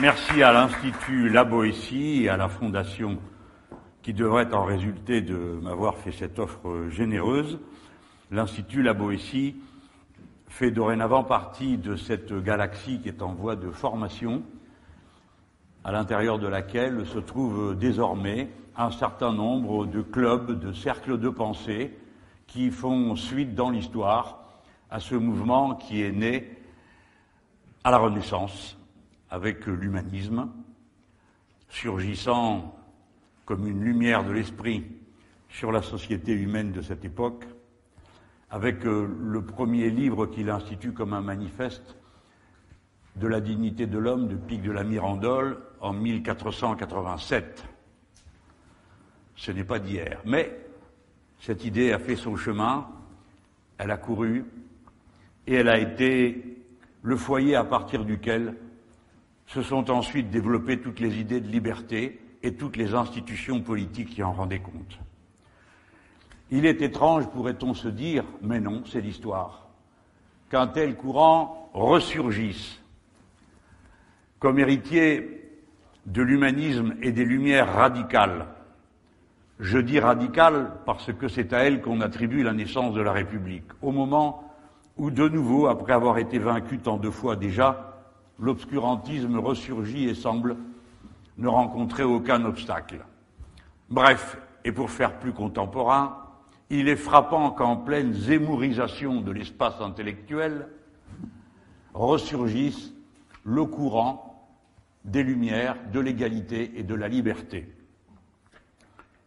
Merci à l'Institut La Boétie et à la Fondation qui devrait en résulter de m'avoir fait cette offre généreuse. L'Institut La Boétie fait dorénavant partie de cette galaxie qui est en voie de formation, à l'intérieur de laquelle se trouvent désormais un certain nombre de clubs, de cercles de pensée qui font suite dans l'histoire à ce mouvement qui est né à la Renaissance avec l'humanisme, surgissant comme une lumière de l'esprit sur la société humaine de cette époque, avec euh, le premier livre qu'il institue comme un manifeste de la dignité de l'homme de Pic de la Mirandole en 1487. Ce n'est pas d'hier, mais cette idée a fait son chemin, elle a couru, et elle a été le foyer à partir duquel se sont ensuite développées toutes les idées de liberté et toutes les institutions politiques qui en rendaient compte. Il est étrange, pourrait-on se dire, mais non, c'est l'histoire, qu'un tel courant ressurgisse comme héritier de l'humanisme et des lumières radicales. Je dis radicales parce que c'est à elles qu'on attribue la naissance de la République, au moment où, de nouveau, après avoir été vaincu tant de fois déjà, l'obscurantisme ressurgit et semble ne rencontrer aucun obstacle. Bref, et pour faire plus contemporain, il est frappant qu'en pleine zémourisation de l'espace intellectuel ressurgisse le courant des lumières, de l'égalité et de la liberté.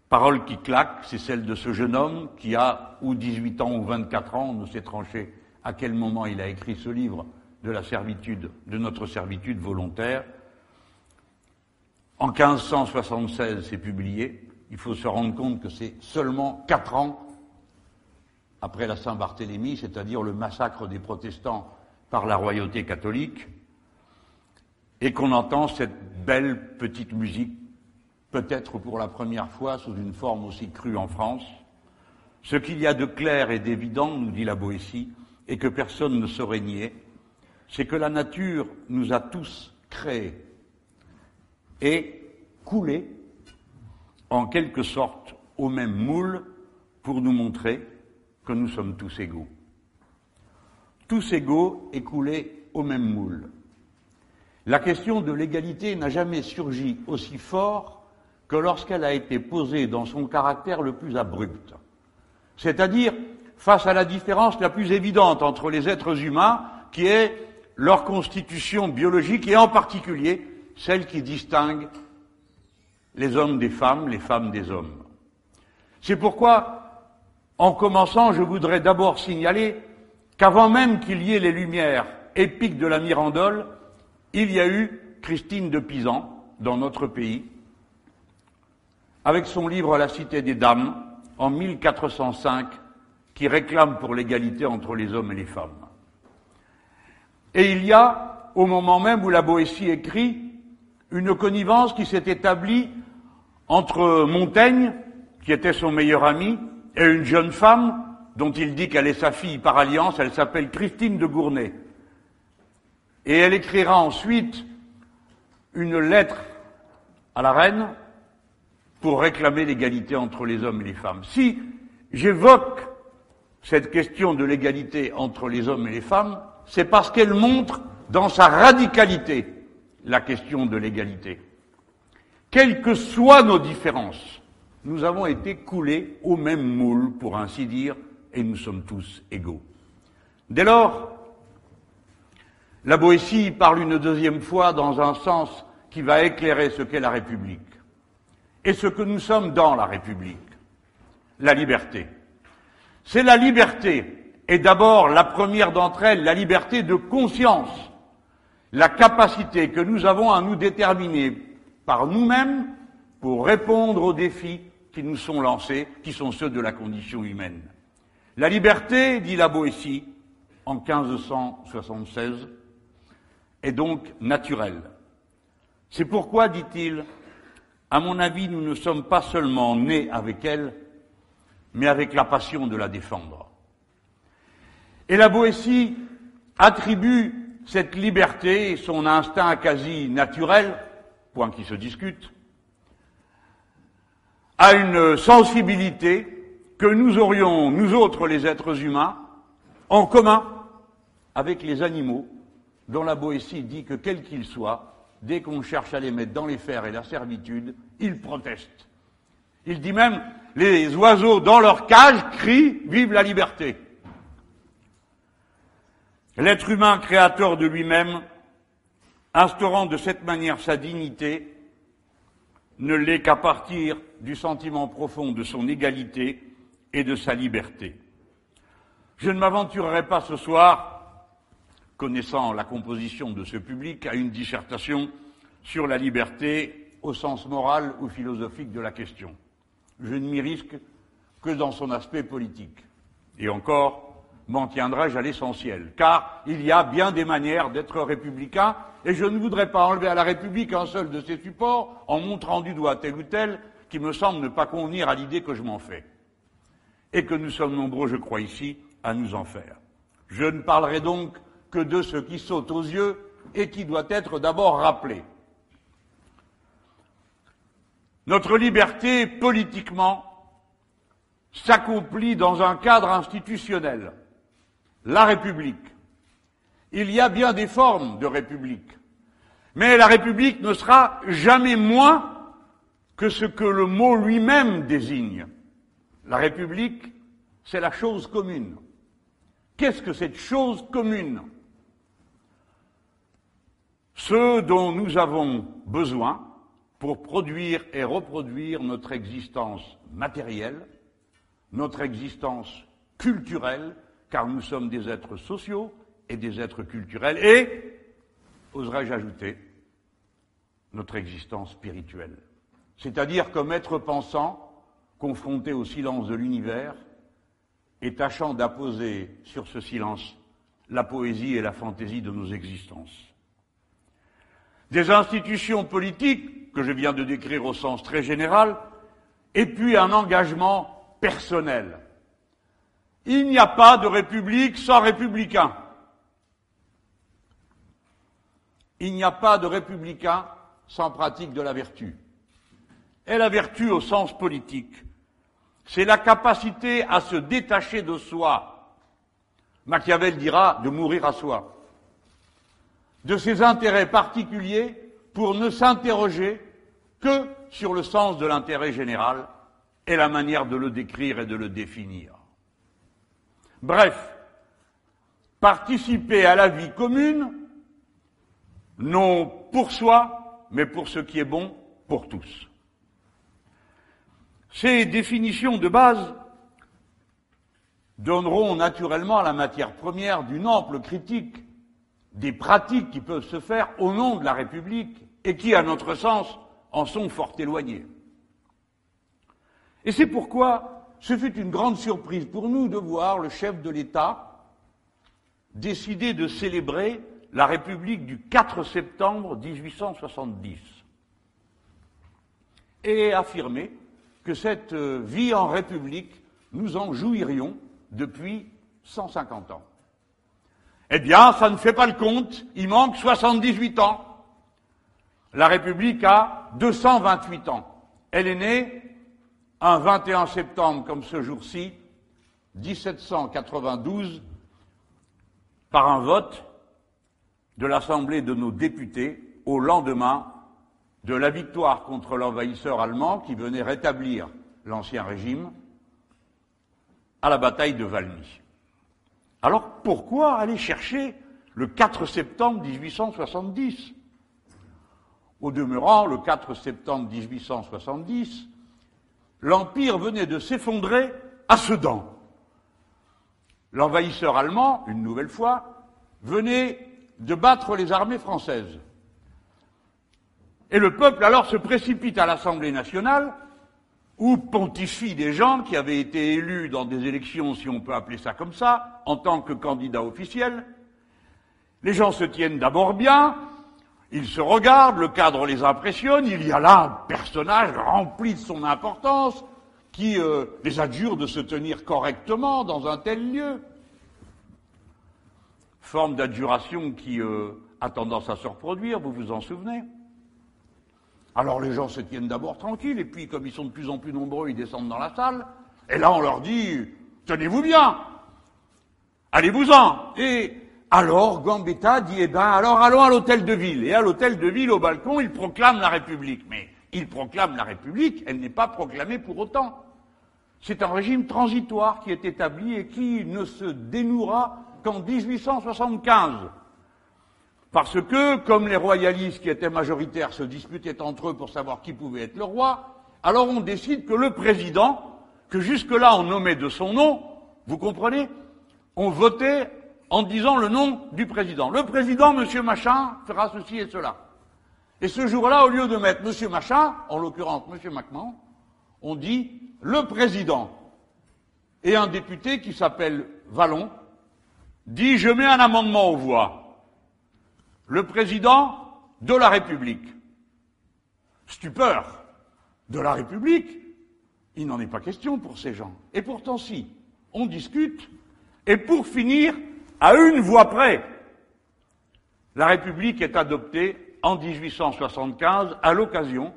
Parole qui claque, c'est celle de ce jeune homme qui a ou 18 ans ou 24 ans, on ne sait trancher à quel moment il a écrit ce livre de la servitude, de notre servitude volontaire. En 1576, c'est publié. Il faut se rendre compte que c'est seulement quatre ans après la Saint-Barthélemy, c'est-à-dire le massacre des protestants par la royauté catholique, et qu'on entend cette belle petite musique, peut-être pour la première fois sous une forme aussi crue en France. Ce qu'il y a de clair et d'évident, nous dit la Boétie, et que personne ne saurait nier, c'est que la nature nous a tous créés et coulés en quelque sorte au même moule pour nous montrer que nous sommes tous égaux. Tous égaux et coulés au même moule. La question de l'égalité n'a jamais surgi aussi fort que lorsqu'elle a été posée dans son caractère le plus abrupt. C'est-à-dire face à la différence la plus évidente entre les êtres humains, qui est leur constitution biologique et en particulier celle qui distingue les hommes des femmes, les femmes des hommes. C'est pourquoi en commençant, je voudrais d'abord signaler qu'avant même qu'il y ait les Lumières épiques de la Mirandole, il y a eu Christine de Pisan dans notre pays, avec son livre La Cité des Dames, en 1405, qui réclame pour l'égalité entre les hommes et les femmes. Et il y a, au moment même où la Boétie écrit, une connivence qui s'est établie entre Montaigne, qui était son meilleur ami, et une jeune femme dont il dit qu'elle est sa fille par alliance, elle s'appelle Christine de Gournay. Et elle écrira ensuite une lettre à la reine pour réclamer l'égalité entre les hommes et les femmes. Si j'évoque cette question de l'égalité entre les hommes et les femmes, c'est parce qu'elle montre dans sa radicalité la question de l'égalité. Quelles que soient nos différences, nous avons été coulés au même moule, pour ainsi dire, et nous sommes tous égaux. Dès lors, la Boétie parle une deuxième fois dans un sens qui va éclairer ce qu'est la République et ce que nous sommes dans la République, la liberté. C'est la liberté, et d'abord la première d'entre elles, la liberté de conscience, la capacité que nous avons à nous déterminer par nous-mêmes pour répondre aux défis qui nous sont lancés, qui sont ceux de la condition humaine. La liberté, dit la Boétie, en 1576, est donc naturelle. C'est pourquoi, dit-il, à mon avis, nous ne sommes pas seulement nés avec elle, mais avec la passion de la défendre. Et la Boétie attribue cette liberté son instinct quasi naturel, point qui se discute, a une sensibilité que nous aurions, nous autres les êtres humains, en commun avec les animaux, dont la Boétie dit que quels qu'ils soient, dès qu'on cherche à les mettre dans les fers et la servitude, ils protestent. Il dit même, les oiseaux dans leur cage crient Vive la liberté. L'être humain créateur de lui-même, instaurant de cette manière sa dignité, ne l'est qu'à partir du sentiment profond de son égalité et de sa liberté. Je ne m'aventurerai pas ce soir, connaissant la composition de ce public, à une dissertation sur la liberté au sens moral ou philosophique de la question. Je ne m'y risque que dans son aspect politique. Et encore, m'en tiendrai-je à l'essentiel, car il y a bien des manières d'être républicain, et je ne voudrais pas enlever à la République un seul de ses supports en montrant du doigt tel ou tel qui me semble ne pas convenir à l'idée que je m'en fais. Et que nous sommes nombreux, je crois, ici, à nous en faire. Je ne parlerai donc que de ce qui saute aux yeux et qui doit être d'abord rappelé. Notre liberté, politiquement, s'accomplit dans un cadre institutionnel, la République. Il y a bien des formes de République, mais la République ne sera jamais moins que ce que le mot lui-même désigne. La République, c'est la chose commune. Qu'est-ce que cette chose commune? Ce dont nous avons besoin, pour produire et reproduire notre existence matérielle, notre existence culturelle, car nous sommes des êtres sociaux et des êtres culturels, et, oserais-je ajouter, notre existence spirituelle. C'est-à-dire comme être pensant, confronté au silence de l'univers, et tâchant d'apposer sur ce silence la poésie et la fantaisie de nos existences. Des institutions politiques que je viens de décrire au sens très général, et puis un engagement personnel. Il n'y a pas de république sans républicain. Il n'y a pas de républicain sans pratique de la vertu. Et la vertu au sens politique, c'est la capacité à se détacher de soi. Machiavel dira de mourir à soi. De ses intérêts particuliers pour ne s'interroger que sur le sens de l'intérêt général et la manière de le décrire et de le définir. Bref, participer à la vie commune, non pour soi, mais pour ce qui est bon pour tous. Ces définitions de base donneront naturellement la matière première d'une ample critique des pratiques qui peuvent se faire au nom de la République et qui, à notre sens, en sont fort éloignés. Et c'est pourquoi ce fut une grande surprise pour nous de voir le chef de l'État décider de célébrer la République du 4 septembre 1870 et affirmer que cette vie en République, nous en jouirions depuis 150 ans. Eh bien, ça ne fait pas le compte, il manque 78 ans. La République a 228 ans. Elle est née un 21 septembre, comme ce jour-ci, 1792, par un vote de l'Assemblée de nos députés au lendemain de la victoire contre l'envahisseur allemand qui venait rétablir l'ancien régime à la bataille de Valmy. Alors pourquoi aller chercher le 4 septembre 1870 Au demeurant, le 4 septembre 1870, l'Empire venait de s'effondrer à Sedan. L'envahisseur allemand, une nouvelle fois, venait de battre les armées françaises. Et le peuple alors se précipite à l'Assemblée nationale où pontifient des gens qui avaient été élus dans des élections, si on peut appeler ça comme ça, en tant que candidats officiels. Les gens se tiennent d'abord bien, ils se regardent, le cadre les impressionne, il y a là un personnage rempli de son importance qui euh, les adjure de se tenir correctement dans un tel lieu. forme d'adjuration qui euh, a tendance à se reproduire, vous vous en souvenez? Alors les gens se tiennent d'abord tranquilles, et puis comme ils sont de plus en plus nombreux, ils descendent dans la salle, et là on leur dit, tenez-vous bien, allez-vous-en. Et alors Gambetta dit, eh ben alors allons à l'hôtel de ville. Et à l'hôtel de ville, au balcon, il proclame la République. Mais il proclame la République, elle n'est pas proclamée pour autant. C'est un régime transitoire qui est établi et qui ne se dénouera qu'en 1875. Parce que, comme les royalistes qui étaient majoritaires se disputaient entre eux pour savoir qui pouvait être le roi, alors on décide que le président, que jusque-là on nommait de son nom, vous comprenez, on votait en disant le nom du président. Le président, monsieur Machin, fera ceci et cela. Et ce jour-là, au lieu de mettre monsieur Machin, en l'occurrence monsieur Macmahon, on dit le président. Et un député qui s'appelle Vallon, dit je mets un amendement aux voix. Le président de la République. Stupeur. De la République, il n'en est pas question pour ces gens. Et pourtant si, on discute, et pour finir, à une voix près, la République est adoptée en 1875 à l'occasion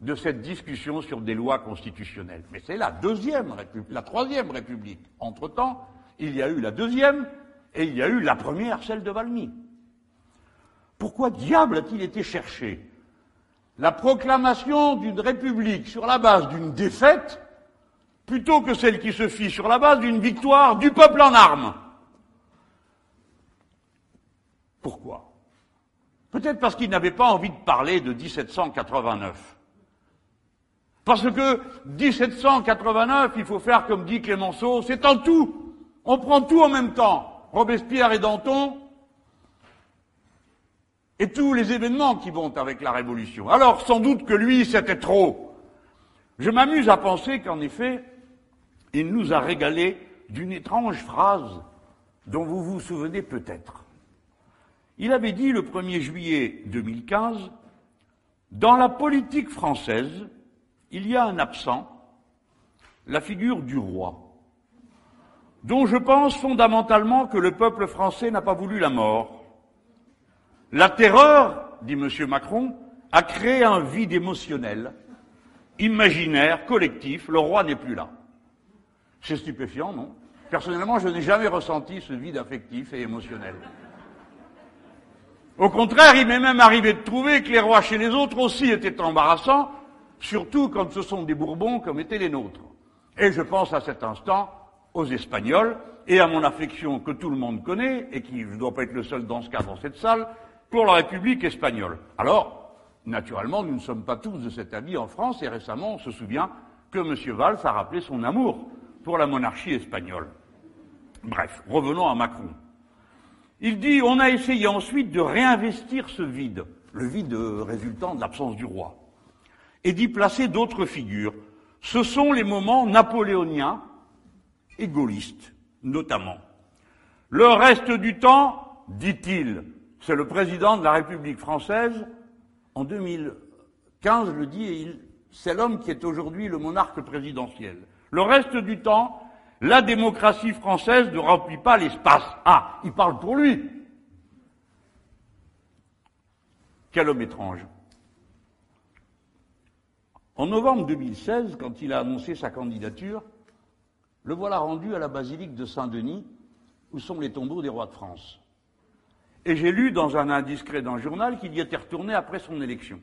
de cette discussion sur des lois constitutionnelles. Mais c'est la deuxième République, la troisième République. Entre-temps, il y a eu la deuxième et il y a eu la première, celle de Valmy. Pourquoi diable a-t-il été cherché la proclamation d'une république sur la base d'une défaite plutôt que celle qui se fit sur la base d'une victoire du peuple en armes? Pourquoi? Peut-être parce qu'il n'avait pas envie de parler de 1789. Parce que 1789, il faut faire comme dit Clémenceau, c'est en tout. On prend tout en même temps. Robespierre et Danton, et tous les événements qui vont avec la Révolution. Alors, sans doute que lui, c'était trop. Je m'amuse à penser qu'en effet, il nous a régalé d'une étrange phrase dont vous vous souvenez peut-être. Il avait dit le 1er juillet 2015, Dans la politique française, il y a un absent, la figure du roi dont je pense fondamentalement que le peuple français n'a pas voulu la mort. La terreur, dit M. Macron, a créé un vide émotionnel, imaginaire, collectif. Le roi n'est plus là. C'est stupéfiant, non? Personnellement, je n'ai jamais ressenti ce vide affectif et émotionnel. Au contraire, il m'est même arrivé de trouver que les rois chez les autres aussi étaient embarrassants, surtout quand ce sont des Bourbons comme étaient les nôtres. Et je pense à cet instant aux Espagnols et à mon affection que tout le monde connaît et qui, ne dois pas être le seul dans ce cas dans cette salle, pour la République espagnole. Alors, naturellement, nous ne sommes pas tous de cet avis en France et récemment, on se souvient que M. Valls a rappelé son amour pour la monarchie espagnole. Bref, revenons à Macron. Il dit on a essayé ensuite de réinvestir ce vide, le vide résultant de l'absence du roi, et d'y placer d'autres figures. Ce sont les moments napoléoniens et gaulliste, notamment. Le reste du temps, dit-il, c'est le président de la République française, en 2015, je le dis, et c'est l'homme qui est aujourd'hui le monarque présidentiel. Le reste du temps, la démocratie française ne remplit pas l'espace. Ah, il parle pour lui. Quel homme étrange. En novembre 2016, quand il a annoncé sa candidature, le voilà rendu à la basilique de Saint-Denis, où sont les tombeaux des rois de France. Et j'ai lu dans un indiscret d'un journal qu'il y était retourné après son élection.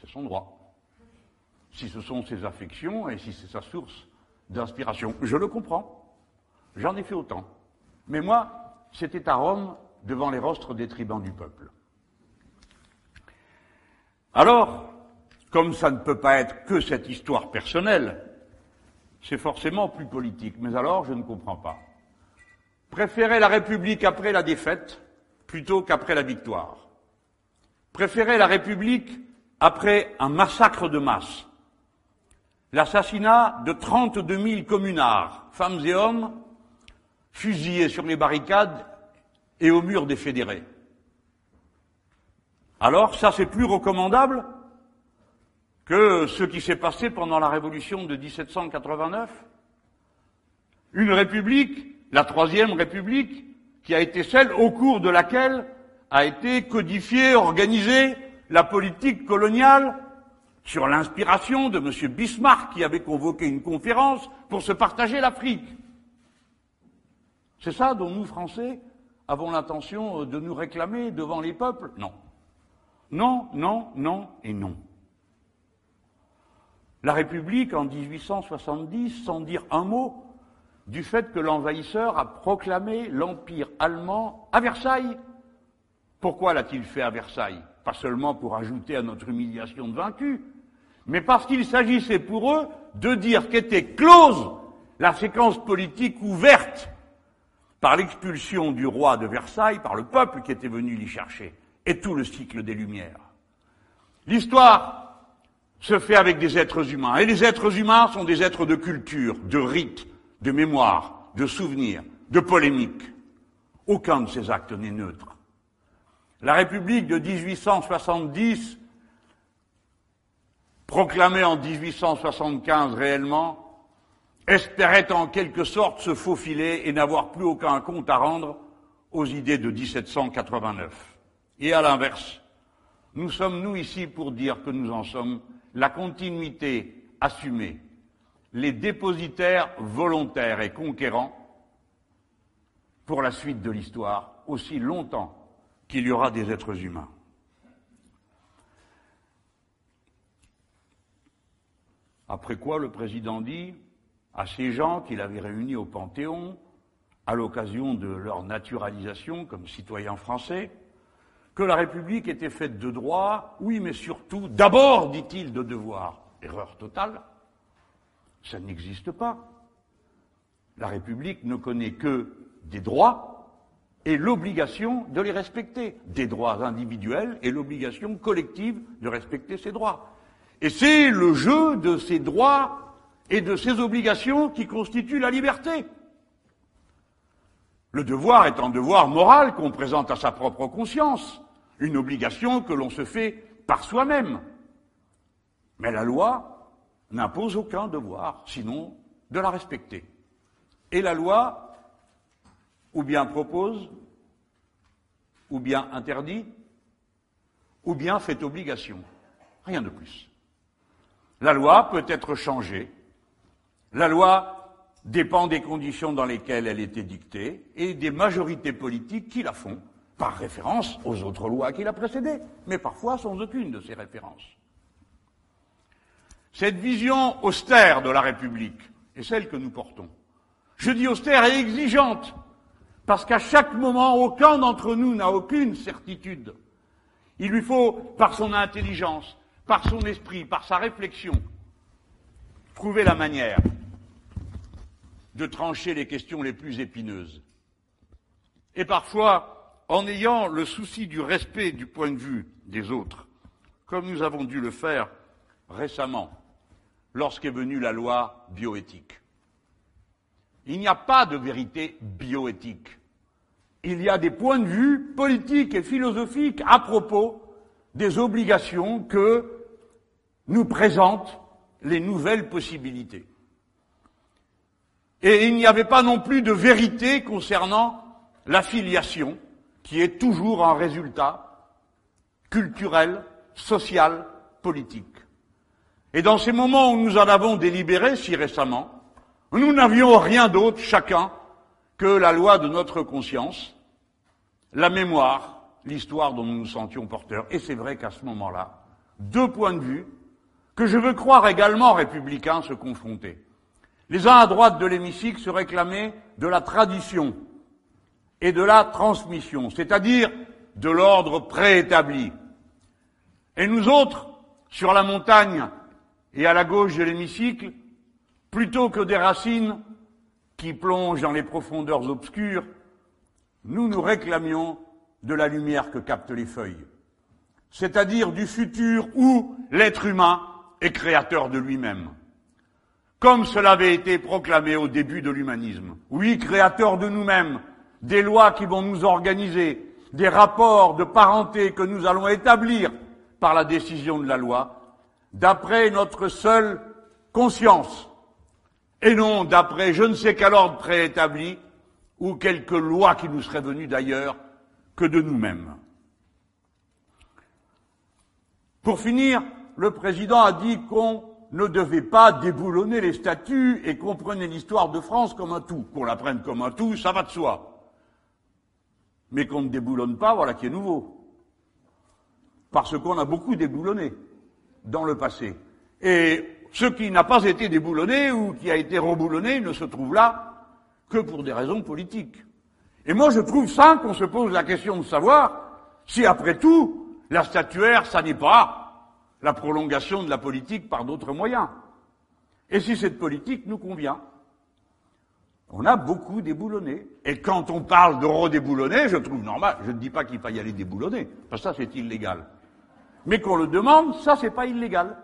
C'est son droit. Si ce sont ses affections et si c'est sa source d'inspiration, je le comprends. J'en ai fait autant. Mais moi, c'était à Rome, devant les rostres des tribuns du peuple. Alors, comme ça ne peut pas être que cette histoire personnelle, c'est forcément plus politique. Mais alors, je ne comprends pas. Préférer la République après la défaite plutôt qu'après la victoire. Préférer la République après un massacre de masse. L'assassinat de 32 000 communards, femmes et hommes, fusillés sur les barricades et au mur des fédérés. Alors, ça c'est plus recommandable que ce qui s'est passé pendant la révolution de 1789 Une république, la troisième république, qui a été celle au cours de laquelle a été codifiée, organisée la politique coloniale sur l'inspiration de M. Bismarck qui avait convoqué une conférence pour se partager l'Afrique. C'est ça dont nous, Français, avons l'intention de nous réclamer devant les peuples? Non. Non, non, non et non. La République, en 1870, sans dire un mot du fait que l'envahisseur a proclamé l'Empire allemand à Versailles. Pourquoi l'a-t-il fait à Versailles? Pas seulement pour ajouter à notre humiliation de vaincu, mais parce qu'il s'agissait pour eux de dire qu'était close la séquence politique ouverte par l'expulsion du roi de Versailles, par le peuple qui était venu l'y chercher, et tout le cycle des Lumières. L'histoire se fait avec des êtres humains, et les êtres humains sont des êtres de culture, de rite, de mémoire, de souvenir, de polémique. Aucun de ces actes n'est neutre. La République de 1870, proclamée en 1875 réellement, espérait en quelque sorte se faufiler et n'avoir plus aucun compte à rendre aux idées de 1789. Et à l'inverse, nous sommes, nous, ici pour dire que nous en sommes la continuité assumée, les dépositaires volontaires et conquérants pour la suite de l'histoire, aussi longtemps qu'il y aura des êtres humains. Après quoi le président dit à ces gens qu'il avait réunis au Panthéon, à l'occasion de leur naturalisation comme citoyens français, que la République était faite de droits, oui, mais surtout, d'abord, dit-il, de devoirs. Erreur totale. Ça n'existe pas. La République ne connaît que des droits et l'obligation de les respecter. Des droits individuels et l'obligation collective de respecter ces droits. Et c'est le jeu de ces droits et de ses obligations qui constituent la liberté. Le devoir est un devoir moral qu'on présente à sa propre conscience, une obligation que l'on se fait par soi-même. Mais la loi n'impose aucun devoir, sinon de la respecter. Et la loi, ou bien propose, ou bien interdit, ou bien fait obligation. Rien de plus. La loi peut être changée la loi dépend des conditions dans lesquelles elle était dictée et des majorités politiques qui la font, par référence aux autres lois qui la précédaient, mais parfois sans aucune de ces références. Cette vision austère de la République est celle que nous portons. Je dis austère et exigeante, parce qu'à chaque moment, aucun d'entre nous n'a aucune certitude. Il lui faut, par son intelligence, par son esprit, par sa réflexion, trouver la manière de trancher les questions les plus épineuses. Et parfois, en ayant le souci du respect du point de vue des autres, comme nous avons dû le faire récemment, lorsqu'est venue la loi bioéthique. Il n'y a pas de vérité bioéthique. Il y a des points de vue politiques et philosophiques à propos des obligations que nous présentent les nouvelles possibilités. Et il n'y avait pas non plus de vérité concernant l'affiliation, qui est toujours un résultat culturel, social, politique. Et dans ces moments où nous en avons délibéré si récemment, nous n'avions rien d'autre, chacun, que la loi de notre conscience, la mémoire, l'histoire dont nous nous sentions porteurs. Et c'est vrai qu'à ce moment-là, deux points de vue, que je veux croire également républicains, se confrontaient. Les uns à droite de l'hémicycle se réclamaient de la tradition et de la transmission, c'est-à-dire de l'ordre préétabli. Et nous autres, sur la montagne et à la gauche de l'hémicycle, plutôt que des racines qui plongent dans les profondeurs obscures, nous nous réclamions de la lumière que captent les feuilles, c'est-à-dire du futur où l'être humain est créateur de lui-même comme cela avait été proclamé au début de l'humanisme. Oui, créateur de nous-mêmes, des lois qui vont nous organiser, des rapports de parenté que nous allons établir par la décision de la loi, d'après notre seule conscience et non d'après je ne sais quel ordre préétabli ou quelque loi qui nous serait venue d'ailleurs que de nous-mêmes. Pour finir, le président a dit qu'on ne devait pas déboulonner les statuts et qu'on prenait l'histoire de France comme un tout. Qu'on la prenne comme un tout, ça va de soi. Mais qu'on ne déboulonne pas, voilà qui est nouveau. Parce qu'on a beaucoup déboulonné dans le passé. Et ce qui n'a pas été déboulonné ou qui a été reboulonné ne se trouve là que pour des raisons politiques. Et moi, je trouve ça qu'on se pose la question de savoir si, après tout, la statuaire, ça n'est pas la prolongation de la politique par d'autres moyens. Et si cette politique nous convient. On a beaucoup déboulonné. Et quand on parle de redéboulonner, je trouve normal. Je ne dis pas qu'il faille aller déboulonner, parce que ça, c'est illégal. Mais qu'on le demande, ça, c'est pas illégal.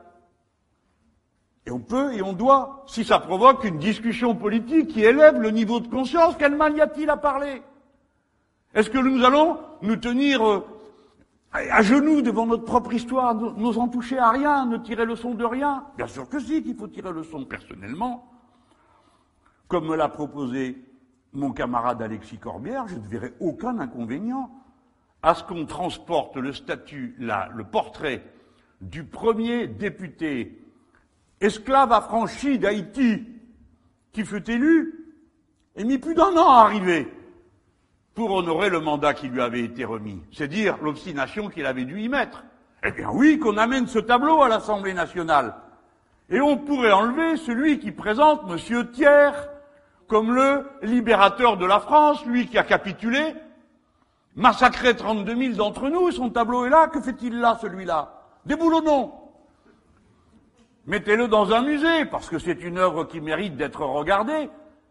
Et on peut et on doit, si ça provoque une discussion politique qui élève le niveau de conscience, quel mal y a-t-il à parler? Est-ce que nous allons nous tenir euh, à genoux devant notre propre histoire, n'osant toucher à rien, ne tirer leçon de rien Bien sûr que si, qu'il faut tirer leçon personnellement. Comme me l'a proposé mon camarade Alexis Corbière, je ne verrai aucun inconvénient à ce qu'on transporte le statut, là, le portrait du premier député esclave affranchi d'Haïti, qui fut élu, et mis plus d'un an à arriver pour honorer le mandat qui lui avait été remis. C'est dire l'obstination qu'il avait dû y mettre. Eh bien oui, qu'on amène ce tableau à l'Assemblée nationale. Et on pourrait enlever celui qui présente M. Thiers comme le libérateur de la France, lui qui a capitulé, massacré 32 000 d'entre nous, son tableau est là, que fait-il là, celui-là? Déboulonnons Mettez-le dans un musée, parce que c'est une œuvre qui mérite d'être regardée.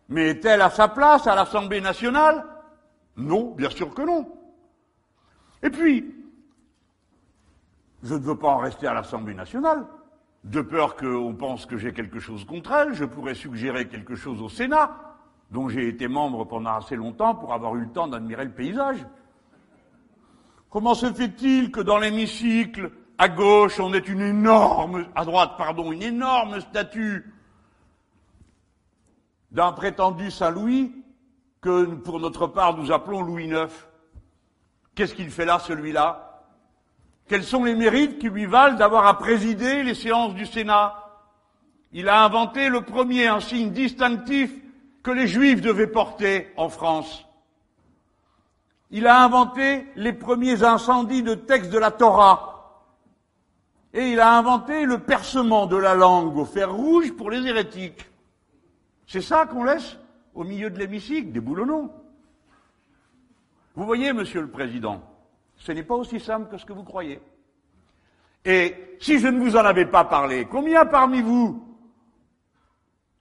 Mais est-elle à sa place à l'Assemblée nationale? Non, bien sûr que non. Et puis, je ne veux pas en rester à l'Assemblée nationale. De peur qu'on pense que j'ai quelque chose contre elle, je pourrais suggérer quelque chose au Sénat, dont j'ai été membre pendant assez longtemps pour avoir eu le temps d'admirer le paysage. Comment se fait-il que dans l'hémicycle, à gauche, on est une énorme, à droite, pardon, une énorme statue d'un prétendu Saint-Louis que pour notre part nous appelons Louis IX. Qu'est-ce qu'il fait là, celui-là? Quels sont les mérites qui lui valent d'avoir à présider les séances du Sénat? Il a inventé le premier un signe distinctif que les Juifs devaient porter en France. Il a inventé les premiers incendies de textes de la Torah et il a inventé le percement de la langue au fer rouge pour les hérétiques. C'est ça qu'on laisse? Au milieu de l'hémicycle, des boulonnons. Vous voyez, Monsieur le Président, ce n'est pas aussi simple que ce que vous croyez. Et si je ne vous en avais pas parlé, combien parmi vous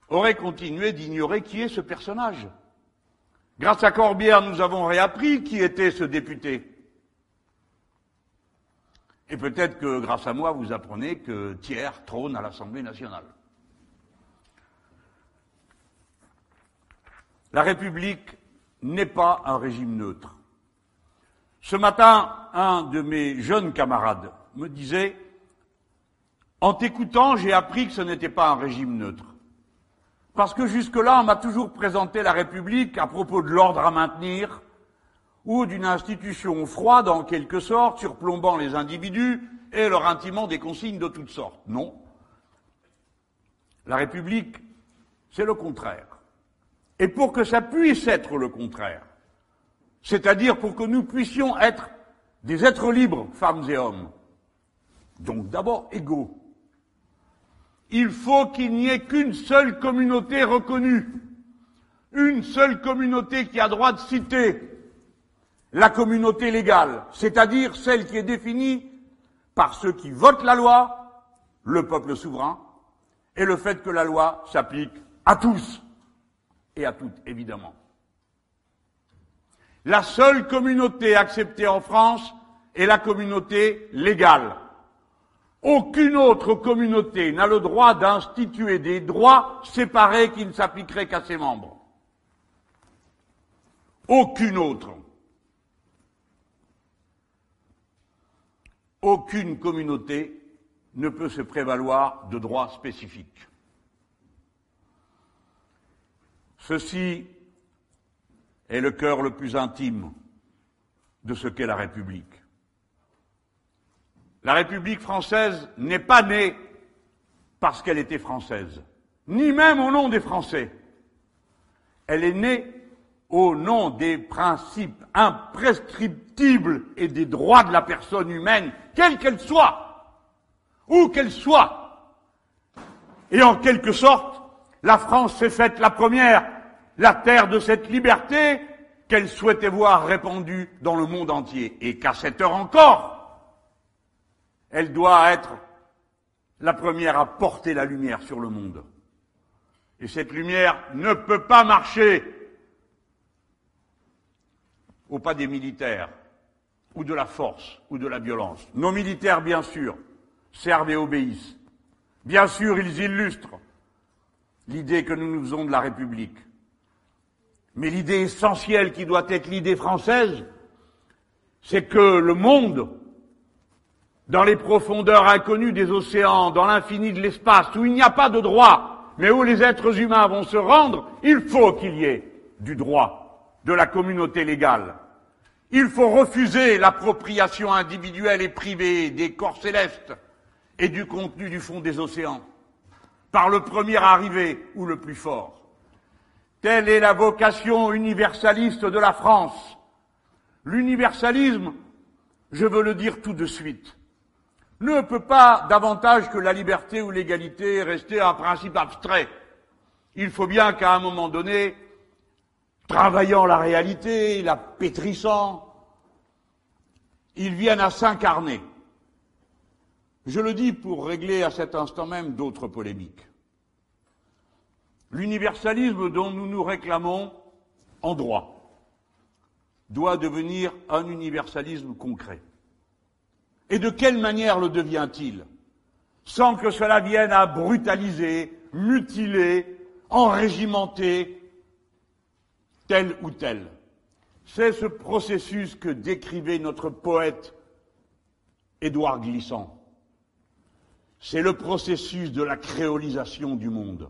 auraient continué d'ignorer qui est ce personnage? Grâce à Corbière, nous avons réappris qui était ce député. Et peut-être que grâce à moi, vous apprenez que Thiers trône à l'Assemblée nationale. La République n'est pas un régime neutre. Ce matin, un de mes jeunes camarades me disait En t'écoutant, j'ai appris que ce n'était pas un régime neutre. Parce que jusque-là, on m'a toujours présenté la République à propos de l'ordre à maintenir, ou d'une institution froide en quelque sorte, surplombant les individus et leur intimant des consignes de toutes sortes. Non. La République, c'est le contraire. Et pour que ça puisse être le contraire, c'est-à-dire pour que nous puissions être des êtres libres, femmes et hommes, donc d'abord égaux, il faut qu'il n'y ait qu'une seule communauté reconnue, une seule communauté qui a droit de citer, la communauté légale, c'est-à-dire celle qui est définie par ceux qui votent la loi, le peuple souverain, et le fait que la loi s'applique à tous et à toutes, évidemment. La seule communauté acceptée en France est la communauté légale. Aucune autre communauté n'a le droit d'instituer des droits séparés qui ne s'appliqueraient qu'à ses membres. Aucune autre. Aucune communauté ne peut se prévaloir de droits spécifiques. Ceci est le cœur le plus intime de ce qu'est la République. La République française n'est pas née parce qu'elle était française, ni même au nom des Français. Elle est née au nom des principes imprescriptibles et des droits de la personne humaine, quelle qu'elle soit, où qu'elle soit. Et en quelque sorte, la France s'est faite la première, la terre de cette liberté qu'elle souhaitait voir répandue dans le monde entier. Et qu'à cette heure encore, elle doit être la première à porter la lumière sur le monde. Et cette lumière ne peut pas marcher au pas des militaires, ou de la force, ou de la violence. Nos militaires, bien sûr, servent et obéissent. Bien sûr, ils illustrent l'idée que nous nous faisons de la République. Mais l'idée essentielle qui doit être l'idée française, c'est que le monde, dans les profondeurs inconnues des océans, dans l'infini de l'espace, où il n'y a pas de droit, mais où les êtres humains vont se rendre, il faut qu'il y ait du droit, de la communauté légale. Il faut refuser l'appropriation individuelle et privée des corps célestes et du contenu du fond des océans, par le premier arrivé ou le plus fort. Telle est la vocation universaliste de la France. L'universalisme, je veux le dire tout de suite, ne peut pas, davantage que la liberté ou l'égalité, rester un principe abstrait. Il faut bien qu'à un moment donné, travaillant la réalité, la pétrissant, il vienne à s'incarner. Je le dis pour régler à cet instant même d'autres polémiques. L'universalisme dont nous nous réclamons en droit doit devenir un universalisme concret. Et de quelle manière le devient-il Sans que cela vienne à brutaliser, mutiler, enrégimenter tel ou tel? C'est ce processus que décrivait notre poète Édouard Glissant. C'est le processus de la créolisation du monde.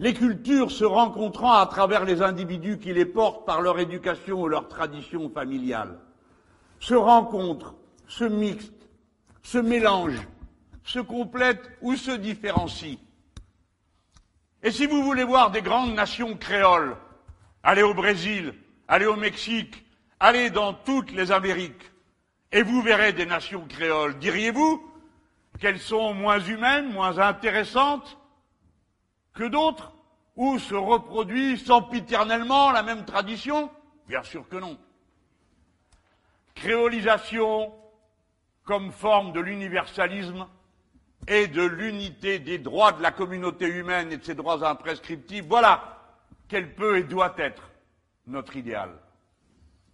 Les cultures se rencontrant à travers les individus qui les portent par leur éducation ou leur tradition familiale, se rencontrent, se mixent, se mélangent, se complètent ou se différencient. Et si vous voulez voir des grandes nations créoles, allez au Brésil, allez au Mexique, allez dans toutes les Amériques, et vous verrez des nations créoles. Diriez-vous qu'elles sont moins humaines, moins intéressantes que d'autres Ou se reproduit sempiternellement la même tradition? Bien sûr que non. Créolisation comme forme de l'universalisme et de l'unité des droits de la communauté humaine et de ses droits imprescriptibles, voilà quel peut et doit être notre idéal.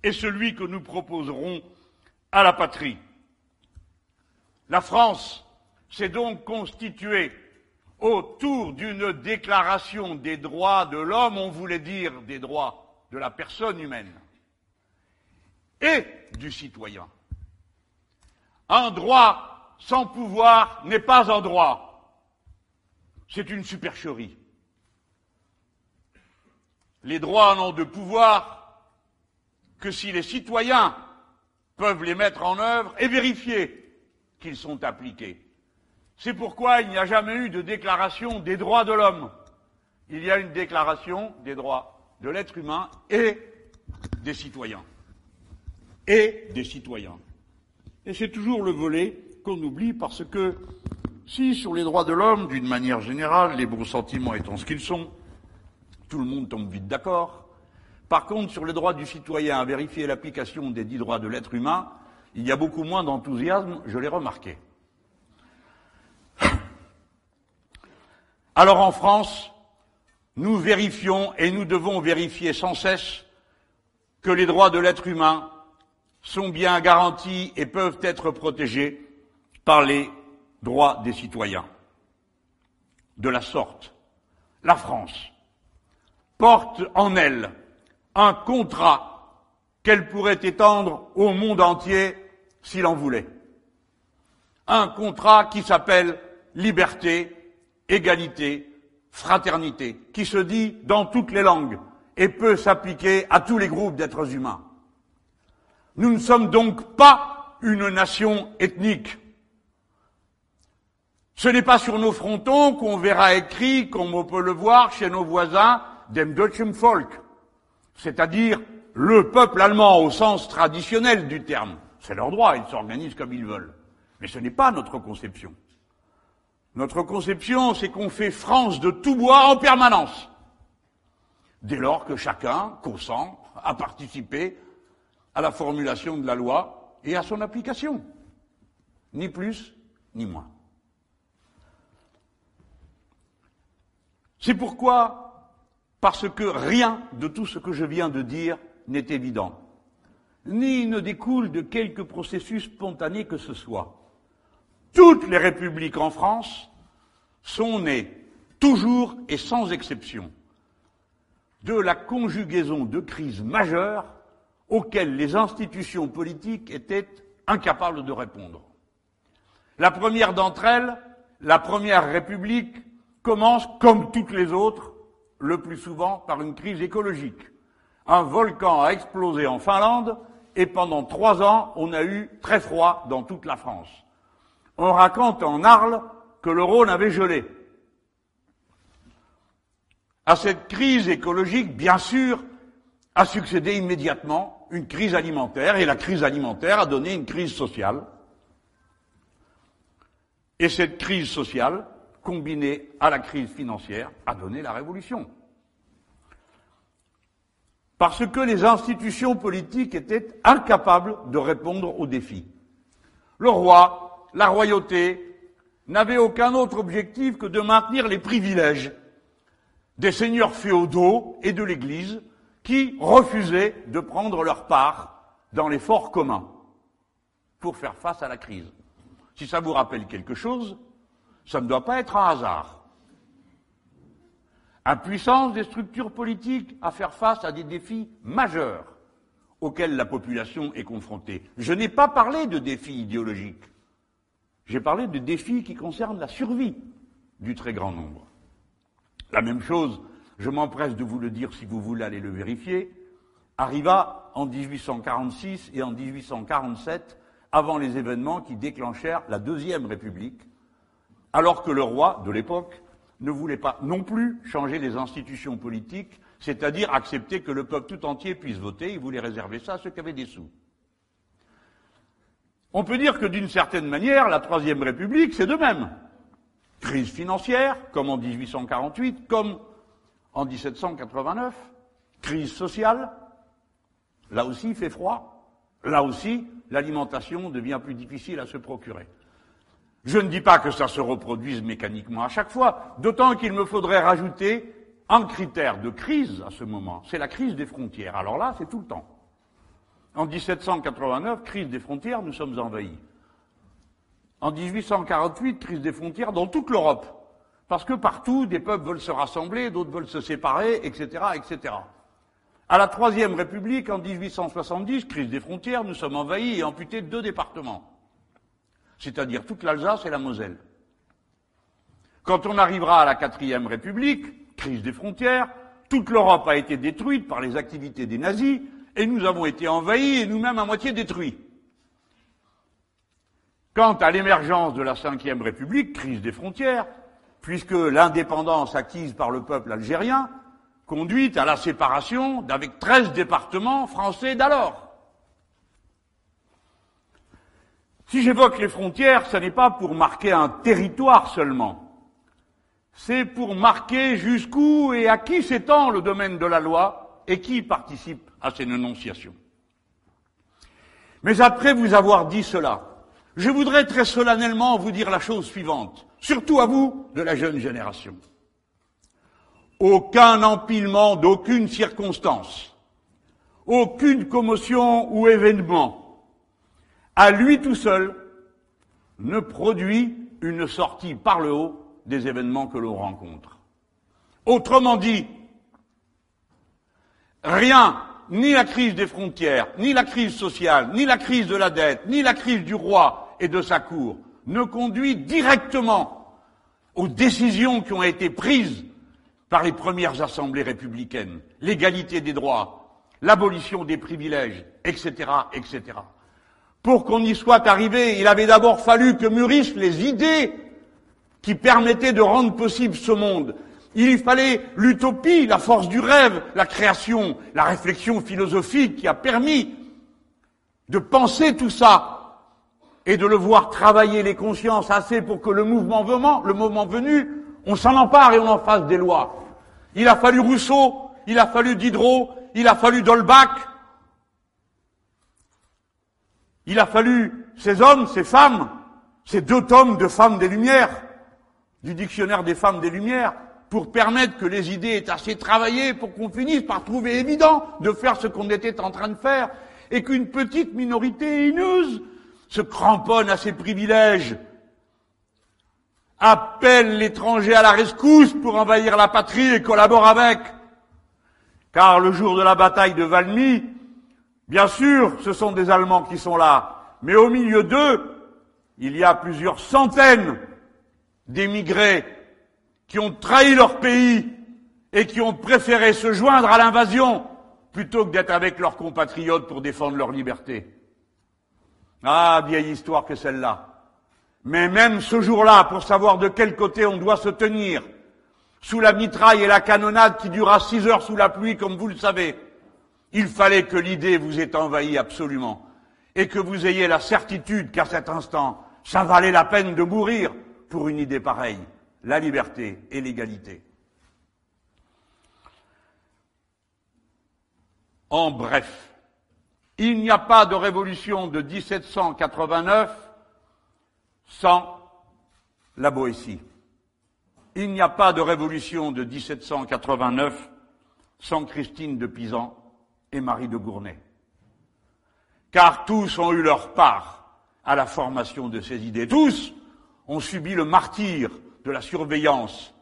Et celui que nous proposerons à la patrie. La France s'est donc constituée autour d'une déclaration des droits de l'homme, on voulait dire des droits de la personne humaine et du citoyen. Un droit sans pouvoir n'est pas un droit. C'est une supercherie. Les droits n'ont de pouvoir que si les citoyens peuvent les mettre en œuvre et vérifier qu'ils sont appliqués. C'est pourquoi il n'y a jamais eu de déclaration des droits de l'homme. Il y a une déclaration des droits de l'être humain et des citoyens. Et des citoyens. Et c'est toujours le volet qu'on oublie parce que si sur les droits de l'homme, d'une manière générale, les bons sentiments étant ce qu'ils sont, tout le monde tombe vite d'accord. Par contre, sur les droits du citoyen à vérifier l'application des dix droits de l'être humain, il y a beaucoup moins d'enthousiasme, je l'ai remarqué. Alors en France, nous vérifions et nous devons vérifier sans cesse que les droits de l'être humain sont bien garantis et peuvent être protégés par les droits des citoyens. De la sorte, la France porte en elle un contrat qu'elle pourrait étendre au monde entier s'il en voulait. Un contrat qui s'appelle liberté, égalité, fraternité, qui se dit dans toutes les langues et peut s'appliquer à tous les groupes d'êtres humains. Nous ne sommes donc pas une nation ethnique. Ce n'est pas sur nos frontons qu'on verra écrit, comme on peut le voir chez nos voisins, dem deutschen Volk, c'est-à-dire le peuple allemand au sens traditionnel du terme. C'est leur droit, ils s'organisent comme ils veulent. Mais ce n'est pas notre conception. Notre conception, c'est qu'on fait France de tout bois en permanence. Dès lors que chacun consent à participer à la formulation de la loi et à son application. Ni plus, ni moins. C'est pourquoi, parce que rien de tout ce que je viens de dire n'est évident, ni ne découle de quelque processus spontané que ce soit. Toutes les républiques en France sont nées, toujours et sans exception, de la conjugaison de crises majeures auxquelles les institutions politiques étaient incapables de répondre. La première d'entre elles, la première république, commence, comme toutes les autres, le plus souvent par une crise écologique. Un volcan a explosé en Finlande et pendant trois ans, on a eu très froid dans toute la France. On raconte en Arles que le Rhône avait gelé. À cette crise écologique, bien sûr, a succédé immédiatement une crise alimentaire, et la crise alimentaire a donné une crise sociale. Et cette crise sociale, combinée à la crise financière, a donné la révolution. Parce que les institutions politiques étaient incapables de répondre aux défis. Le roi, la royauté, n'avaient aucun autre objectif que de maintenir les privilèges des seigneurs féodaux et de l'Église qui refusaient de prendre leur part dans l'effort commun pour faire face à la crise. Si ça vous rappelle quelque chose, ça ne doit pas être un hasard. Impuissance des structures politiques à faire face à des défis majeurs auxquels la population est confrontée. Je n'ai pas parlé de défis idéologiques. J'ai parlé de défis qui concernent la survie du très grand nombre. La même chose, je m'empresse de vous le dire si vous voulez aller le vérifier, arriva en 1846 et en 1847, avant les événements qui déclenchèrent la Deuxième République, alors que le roi de l'époque ne voulait pas non plus changer les institutions politiques, c'est-à-dire accepter que le peuple tout entier puisse voter, il voulait réserver ça à ceux qui avaient des sous. On peut dire que d'une certaine manière, la Troisième République, c'est de même. Crise financière, comme en 1848, comme en 1789. Crise sociale, là aussi il fait froid, là aussi l'alimentation devient plus difficile à se procurer. Je ne dis pas que ça se reproduise mécaniquement à chaque fois, d'autant qu'il me faudrait rajouter un critère de crise à ce moment, c'est la crise des frontières. Alors là, c'est tout le temps. En 1789, crise des frontières, nous sommes envahis. En 1848, crise des frontières dans toute l'Europe. Parce que partout, des peuples veulent se rassembler, d'autres veulent se séparer, etc., etc. À la Troisième République, en 1870, crise des frontières, nous sommes envahis et amputés de deux départements. C'est-à-dire toute l'Alsace et la Moselle. Quand on arrivera à la Quatrième République, crise des frontières, toute l'Europe a été détruite par les activités des nazis, et nous avons été envahis et nous-mêmes à moitié détruits. Quant à l'émergence de la Cinquième République, crise des frontières, puisque l'indépendance acquise par le peuple algérien conduit à la séparation d'avec treize départements français d'alors. Si j'évoque les frontières, ce n'est pas pour marquer un territoire seulement, c'est pour marquer jusqu'où et à qui s'étend le domaine de la loi et qui participe à ces énonciations. Mais après vous avoir dit cela, je voudrais très solennellement vous dire la chose suivante, surtout à vous de la jeune génération. Aucun empilement d'aucune circonstance, aucune commotion ou événement, à lui tout seul, ne produit une sortie par le haut des événements que l'on rencontre. Autrement dit, rien ni la crise des frontières, ni la crise sociale, ni la crise de la dette, ni la crise du roi et de sa cour ne conduit directement aux décisions qui ont été prises par les premières assemblées républicaines, l'égalité des droits, l'abolition des privilèges, etc., etc. Pour qu'on y soit arrivé, il avait d'abord fallu que mûrissent les idées qui permettaient de rendre possible ce monde. Il fallait l'utopie, la force du rêve, la création, la réflexion philosophique qui a permis de penser tout ça et de le voir travailler les consciences assez pour que le mouvement le moment venu, on s'en empare et on en fasse des lois. Il a fallu Rousseau, il a fallu Diderot, il a fallu Dolbach, il a fallu ces hommes, ces femmes, ces deux tomes de femmes des Lumières, du dictionnaire des femmes des Lumières, pour permettre que les idées aient assez travaillé pour qu'on finisse par trouver évident de faire ce qu'on était en train de faire, et qu'une petite minorité haineuse se cramponne à ses privilèges, appelle l'étranger à la rescousse pour envahir la patrie et collabore avec. Car le jour de la bataille de Valmy, bien sûr, ce sont des Allemands qui sont là, mais au milieu d'eux, il y a plusieurs centaines d'émigrés qui ont trahi leur pays et qui ont préféré se joindre à l'invasion plutôt que d'être avec leurs compatriotes pour défendre leur liberté. Ah, vieille histoire que celle-là. Mais même ce jour-là, pour savoir de quel côté on doit se tenir, sous la mitraille et la canonnade qui dura six heures sous la pluie, comme vous le savez, il fallait que l'idée vous ait envahi absolument, et que vous ayez la certitude qu'à cet instant, ça valait la peine de mourir pour une idée pareille la liberté et l'égalité. En bref, il n'y a pas de révolution de 1789 sans la Boétie. Il n'y a pas de révolution de 1789 sans Christine de Pisan et Marie de Gournay. Car tous ont eu leur part à la formation de ces idées. Tous ont subi le martyr de la surveillance,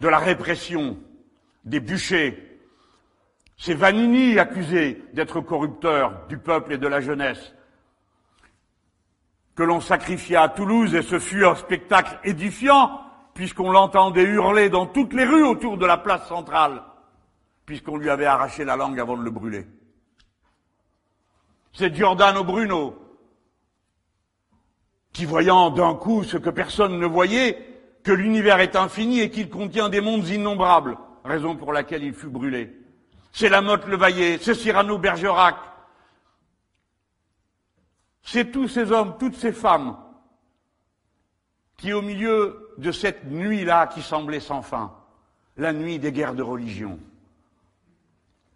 de la répression, des bûchers. C'est Vanini accusé d'être corrupteur du peuple et de la jeunesse, que l'on sacrifia à Toulouse et ce fut un spectacle édifiant puisqu'on l'entendait hurler dans toutes les rues autour de la place centrale, puisqu'on lui avait arraché la langue avant de le brûler. C'est Giordano Bruno qui, voyant d'un coup ce que personne ne voyait, que l'univers est infini et qu'il contient des mondes innombrables, raison pour laquelle il fut brûlé. C'est la Motte Levaillé, c'est Cyrano Bergerac, c'est tous ces hommes, toutes ces femmes qui, au milieu de cette nuit-là qui semblait sans fin, la nuit des guerres de religion,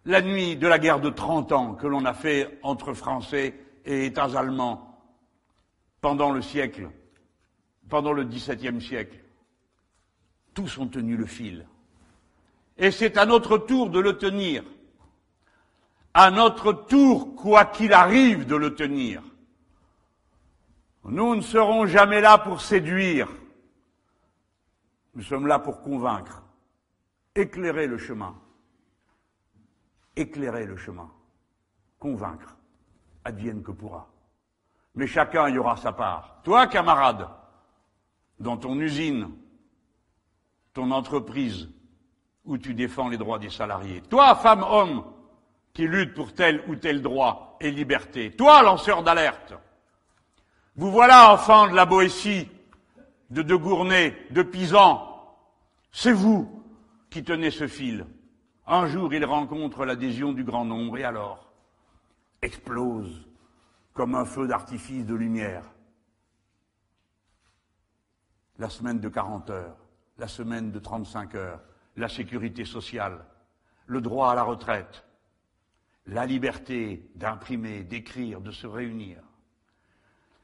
la nuit de la guerre de 30 ans que l'on a fait entre Français et États allemands, pendant le siècle, pendant le XVIIe siècle. Tous ont tenu le fil. Et c'est à notre tour de le tenir. À notre tour, quoi qu'il arrive, de le tenir. Nous ne serons jamais là pour séduire. Nous sommes là pour convaincre, éclairer le chemin. Éclairer le chemin. Convaincre. Advienne que pourra mais chacun y aura sa part. Toi, camarade, dans ton usine, ton entreprise, où tu défends les droits des salariés. Toi, femme, homme, qui lutte pour tel ou tel droit et liberté. Toi, lanceur d'alerte. Vous voilà, enfants de la Boétie, de De Gournay, de Pisan. C'est vous qui tenez ce fil. Un jour, il rencontre l'adhésion du grand nombre, et alors explose comme un feu d'artifice de lumière. La semaine de 40 heures, la semaine de 35 heures, la sécurité sociale, le droit à la retraite, la liberté d'imprimer, d'écrire, de se réunir.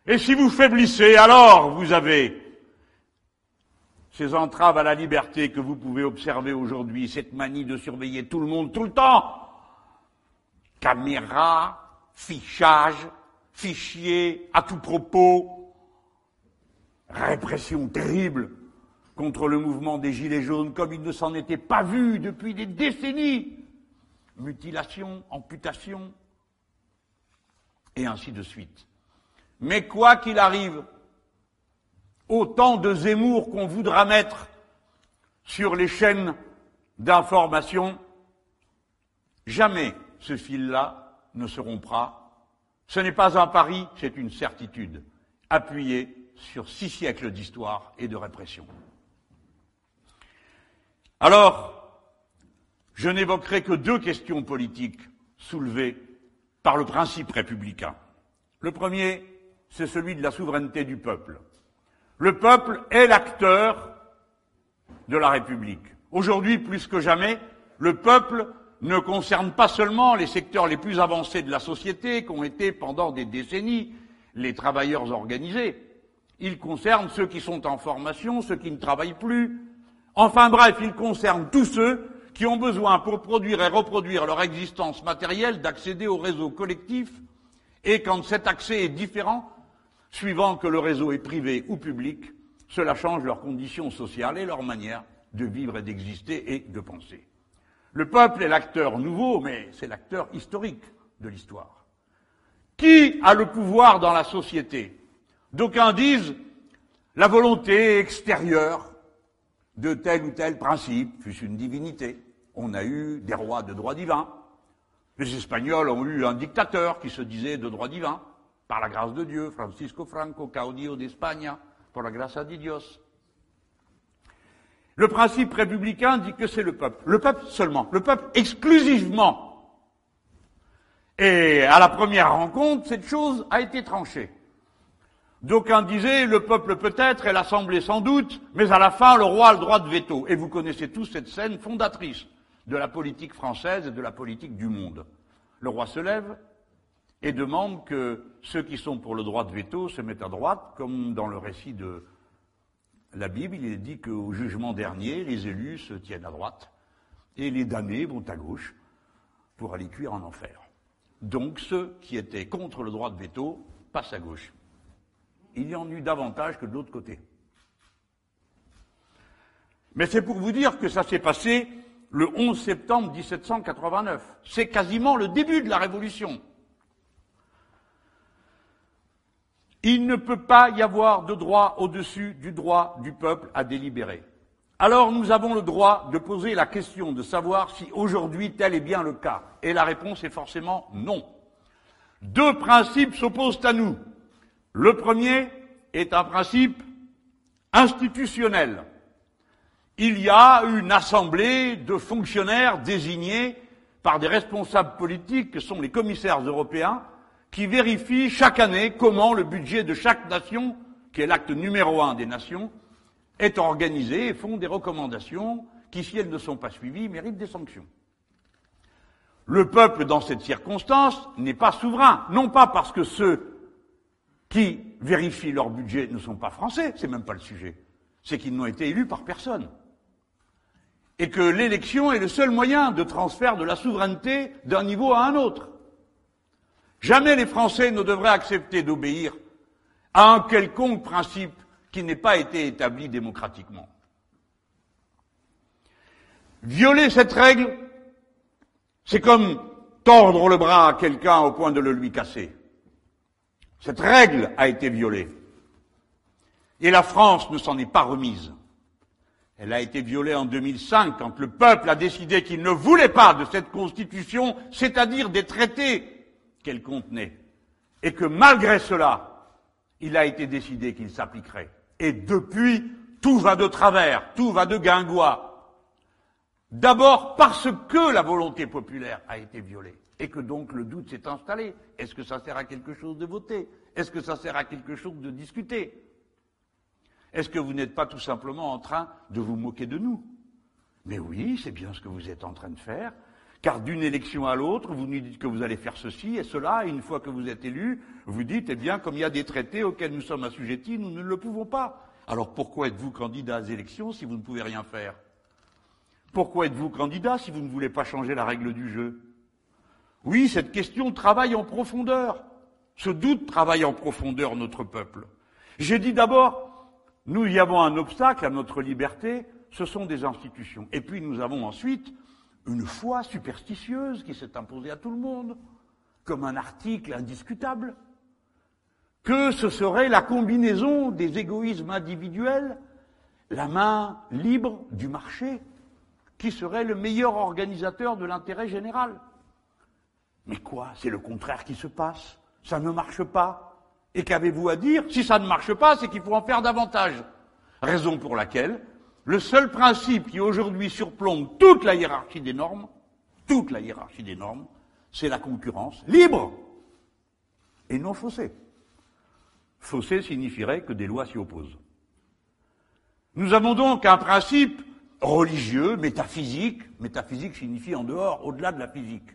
Et si vous faiblissez, alors vous avez ces entraves à la liberté que vous pouvez observer aujourd'hui, cette manie de surveiller tout le monde tout le temps. Caméra, fichage, fichiers à tout propos, répression terrible contre le mouvement des Gilets jaunes comme il ne s'en était pas vu depuis des décennies, mutilation, amputation, et ainsi de suite. Mais quoi qu'il arrive, autant de Zemmour qu'on voudra mettre sur les chaînes d'information, jamais ce fil-là ne se rompra. Ce n'est pas un pari, c'est une certitude, appuyée sur six siècles d'histoire et de répression. Alors, je n'évoquerai que deux questions politiques soulevées par le principe républicain. Le premier, c'est celui de la souveraineté du peuple. Le peuple est l'acteur de la République. Aujourd'hui, plus que jamais, le peuple ne concerne pas seulement les secteurs les plus avancés de la société, qui ont été pendant des décennies les travailleurs organisés. Il concerne ceux qui sont en formation, ceux qui ne travaillent plus. Enfin bref, il concerne tous ceux qui ont besoin, pour produire et reproduire leur existence matérielle, d'accéder au réseau collectif, et quand cet accès est différent, suivant que le réseau est privé ou public, cela change leurs conditions sociales et leur manière de vivre et d'exister et de penser. Le peuple est l'acteur nouveau, mais c'est l'acteur historique de l'histoire. Qui a le pouvoir dans la société? D'aucuns disent la volonté extérieure de tel ou tel principe, fût une divinité. On a eu des rois de droit divin. Les Espagnols ont eu un dictateur qui se disait de droit divin, par la grâce de Dieu, Francisco Franco, caudillo d'Espagne, pour la grâce de Dios. Le principe républicain dit que c'est le peuple. Le peuple seulement. Le peuple exclusivement. Et à la première rencontre, cette chose a été tranchée. D'aucuns disaient le peuple peut-être et l'Assemblée sans doute, mais à la fin le roi a le droit de veto. Et vous connaissez tous cette scène fondatrice de la politique française et de la politique du monde. Le roi se lève et demande que ceux qui sont pour le droit de veto se mettent à droite, comme dans le récit de la Bible, il est dit qu'au jugement dernier, les élus se tiennent à droite et les damnés vont à gauche pour aller cuire en enfer. Donc ceux qui étaient contre le droit de veto passent à gauche. Il y en eut davantage que de l'autre côté. Mais c'est pour vous dire que ça s'est passé le 11 septembre 1789. C'est quasiment le début de la Révolution. Il ne peut pas y avoir de droit au-dessus du droit du peuple à délibérer. Alors nous avons le droit de poser la question de savoir si aujourd'hui tel est bien le cas. Et la réponse est forcément non. Deux principes s'opposent à nous. Le premier est un principe institutionnel. Il y a une assemblée de fonctionnaires désignés par des responsables politiques que sont les commissaires européens qui vérifient chaque année comment le budget de chaque nation, qui est l'acte numéro un des nations, est organisé et font des recommandations qui, si elles ne sont pas suivies, méritent des sanctions. Le peuple, dans cette circonstance, n'est pas souverain, non pas parce que ceux qui vérifient leur budget ne sont pas français, c'est même pas le sujet, c'est qu'ils n'ont été élus par personne. Et que l'élection est le seul moyen de transfert de la souveraineté d'un niveau à un autre. Jamais les Français ne devraient accepter d'obéir à un quelconque principe qui n'ait pas été établi démocratiquement. Violer cette règle, c'est comme tordre le bras à quelqu'un au point de le lui casser. Cette règle a été violée. Et la France ne s'en est pas remise. Elle a été violée en 2005 quand le peuple a décidé qu'il ne voulait pas de cette constitution, c'est-à-dire des traités qu'elle contenait, et que malgré cela, il a été décidé qu'il s'appliquerait. Et depuis, tout va de travers, tout va de guingois. D'abord parce que la volonté populaire a été violée, et que donc le doute s'est installé. Est-ce que ça sert à quelque chose de voter? Est-ce que ça sert à quelque chose de discuter? Est-ce que vous n'êtes pas tout simplement en train de vous moquer de nous? Mais oui, c'est bien ce que vous êtes en train de faire. Car d'une élection à l'autre, vous nous dites que vous allez faire ceci et cela, et une fois que vous êtes élu, vous dites, eh bien, comme il y a des traités auxquels nous sommes assujettis, nous ne le pouvons pas. Alors pourquoi êtes-vous candidat aux élections si vous ne pouvez rien faire? Pourquoi êtes-vous candidat si vous ne voulez pas changer la règle du jeu? Oui, cette question travaille en profondeur. Ce doute travaille en profondeur notre peuple. J'ai dit d'abord, nous y avons un obstacle à notre liberté, ce sont des institutions. Et puis nous avons ensuite une foi superstitieuse qui s'est imposée à tout le monde, comme un article indiscutable, que ce serait la combinaison des égoïsmes individuels la main libre du marché qui serait le meilleur organisateur de l'intérêt général. Mais quoi C'est le contraire qui se passe? Ça ne marche pas. Et qu'avez-vous à dire? Si ça ne marche pas, c'est qu'il faut en faire davantage. Raison pour laquelle le seul principe qui aujourd'hui surplombe toute la hiérarchie des normes, toute la hiérarchie des normes, c'est la concurrence libre et non faussée. Faussée signifierait que des lois s'y opposent. Nous avons donc un principe religieux, métaphysique, métaphysique signifie en dehors, au-delà de la physique,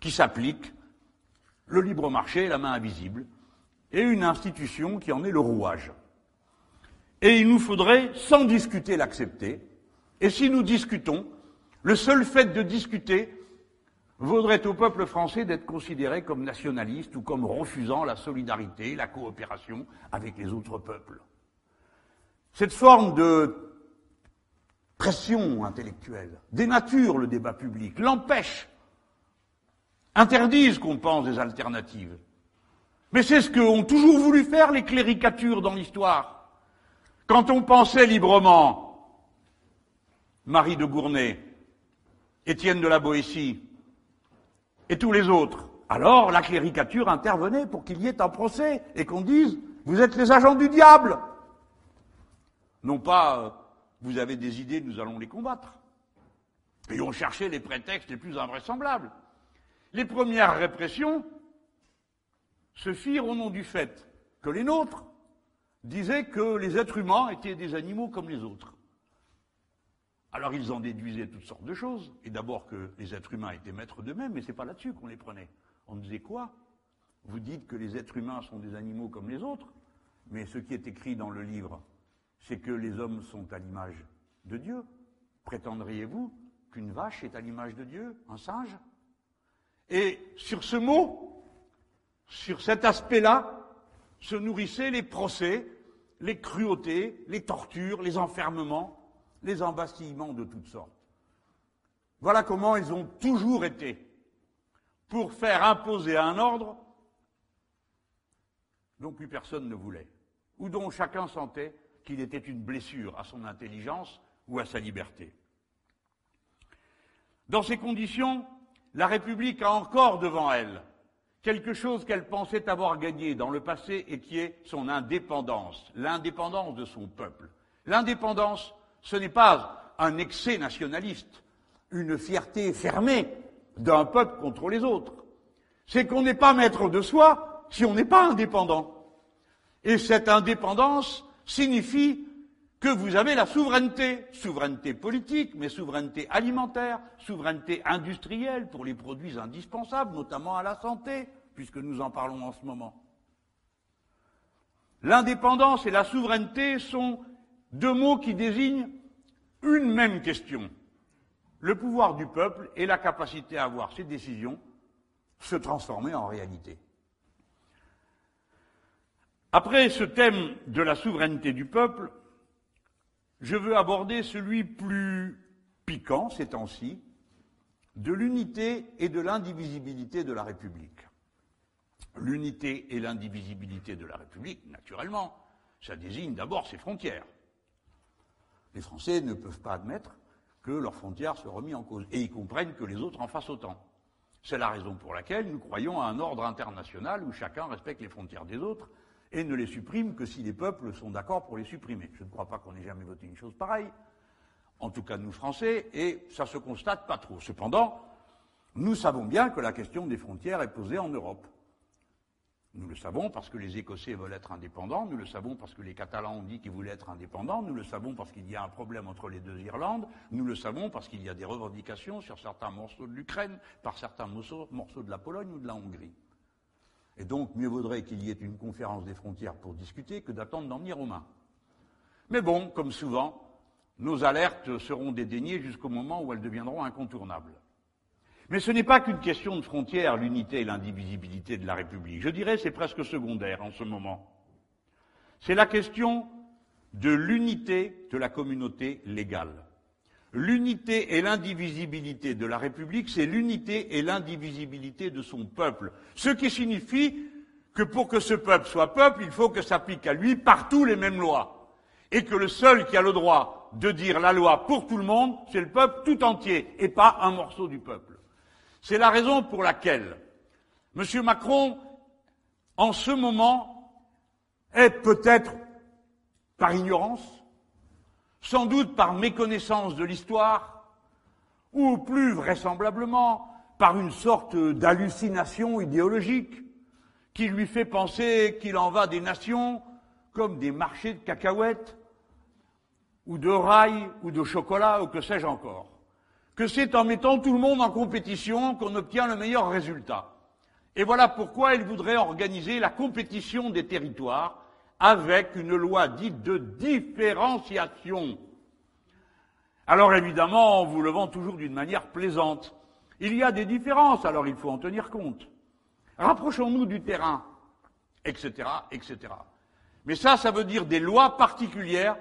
qui s'applique, le libre marché, la main invisible, et une institution qui en est le rouage. Et il nous faudrait, sans discuter, l'accepter. Et si nous discutons, le seul fait de discuter vaudrait au peuple français d'être considéré comme nationaliste ou comme refusant la solidarité, la coopération avec les autres peuples. Cette forme de pression intellectuelle dénature le débat public, l'empêche, interdise qu'on pense des alternatives. Mais c'est ce qu'ont toujours voulu faire les cléricatures dans l'histoire. Quand on pensait librement, Marie de Gournay, Étienne de la Boétie et tous les autres, alors la cléricature intervenait pour qu'il y ait un procès et qu'on dise vous êtes les agents du diable. Non pas euh, vous avez des idées, nous allons les combattre. Et on cherchait les prétextes les plus invraisemblables. Les premières répressions se firent au nom du fait que les nôtres disaient que les êtres humains étaient des animaux comme les autres. Alors ils en déduisaient toutes sortes de choses. Et d'abord que les êtres humains étaient maîtres d'eux-mêmes, mais c'est pas là-dessus qu'on les prenait. On disait quoi? Vous dites que les êtres humains sont des animaux comme les autres, mais ce qui est écrit dans le livre c'est que les hommes sont à l'image de Dieu. Prétendriez-vous qu'une vache est à l'image de Dieu, un singe? Et sur ce mot, sur cet aspect-là, se nourrissaient les procès, les cruautés, les tortures, les enfermements, les embastillements de toutes sortes. Voilà comment ils ont toujours été pour faire imposer un ordre dont plus personne ne voulait, ou dont chacun sentait qu'il était une blessure à son intelligence ou à sa liberté. Dans ces conditions, la République a encore devant elle quelque chose qu'elle pensait avoir gagné dans le passé et qui est son indépendance, l'indépendance de son peuple. L'indépendance, ce n'est pas un excès nationaliste, une fierté fermée d'un peuple contre les autres. C'est qu'on n'est pas maître de soi si on n'est pas indépendant. Et cette indépendance, signifie que vous avez la souveraineté, souveraineté politique, mais souveraineté alimentaire, souveraineté industrielle pour les produits indispensables, notamment à la santé, puisque nous en parlons en ce moment. L'indépendance et la souveraineté sont deux mots qui désignent une même question. Le pouvoir du peuple et la capacité à voir ses décisions se transformer en réalité. Après ce thème de la souveraineté du peuple, je veux aborder celui plus piquant ces temps-ci, de l'unité et de l'indivisibilité de la République. L'unité et l'indivisibilité de la République, naturellement, ça désigne d'abord ses frontières. Les Français ne peuvent pas admettre que leurs frontières soient remises en cause, et ils comprennent que les autres en fassent autant. C'est la raison pour laquelle nous croyons à un ordre international où chacun respecte les frontières des autres et ne les supprime que si les peuples sont d'accord pour les supprimer. Je ne crois pas qu'on ait jamais voté une chose pareille, en tout cas nous Français, et ça se constate pas trop. Cependant, nous savons bien que la question des frontières est posée en Europe. Nous le savons parce que les Écossais veulent être indépendants, nous le savons parce que les Catalans ont dit qu'ils voulaient être indépendants, nous le savons parce qu'il y a un problème entre les deux Irlandes, nous le savons parce qu'il y a des revendications sur certains morceaux de l'Ukraine, par certains morceaux de la Pologne ou de la Hongrie. Et donc, mieux vaudrait qu'il y ait une conférence des frontières pour discuter que d'attendre d'en venir aux mains. Mais bon, comme souvent, nos alertes seront dédaignées jusqu'au moment où elles deviendront incontournables. Mais ce n'est pas qu'une question de frontières, l'unité et l'indivisibilité de la République. Je dirais c'est presque secondaire en ce moment. C'est la question de l'unité de la communauté légale. L'unité et l'indivisibilité de la République, c'est l'unité et l'indivisibilité de son peuple. Ce qui signifie que pour que ce peuple soit peuple, il faut que s'appliquent à lui partout les mêmes lois. et que le seul qui a le droit de dire la loi pour tout le monde, c'est le peuple tout entier, et pas un morceau du peuple. C'est la raison pour laquelle M. Macron, en ce moment, est peut-être par ignorance, sans doute par méconnaissance de l'histoire, ou plus vraisemblablement par une sorte d'hallucination idéologique qui lui fait penser qu'il en va des nations comme des marchés de cacahuètes, ou de rails, ou de chocolat, ou que sais-je encore. Que c'est en mettant tout le monde en compétition qu'on obtient le meilleur résultat. Et voilà pourquoi il voudrait organiser la compétition des territoires avec une loi dite de différenciation. Alors évidemment, en vous le vend toujours d'une manière plaisante. Il y a des différences, alors il faut en tenir compte. Rapprochons-nous du terrain, etc., etc. Mais ça, ça veut dire des lois particulières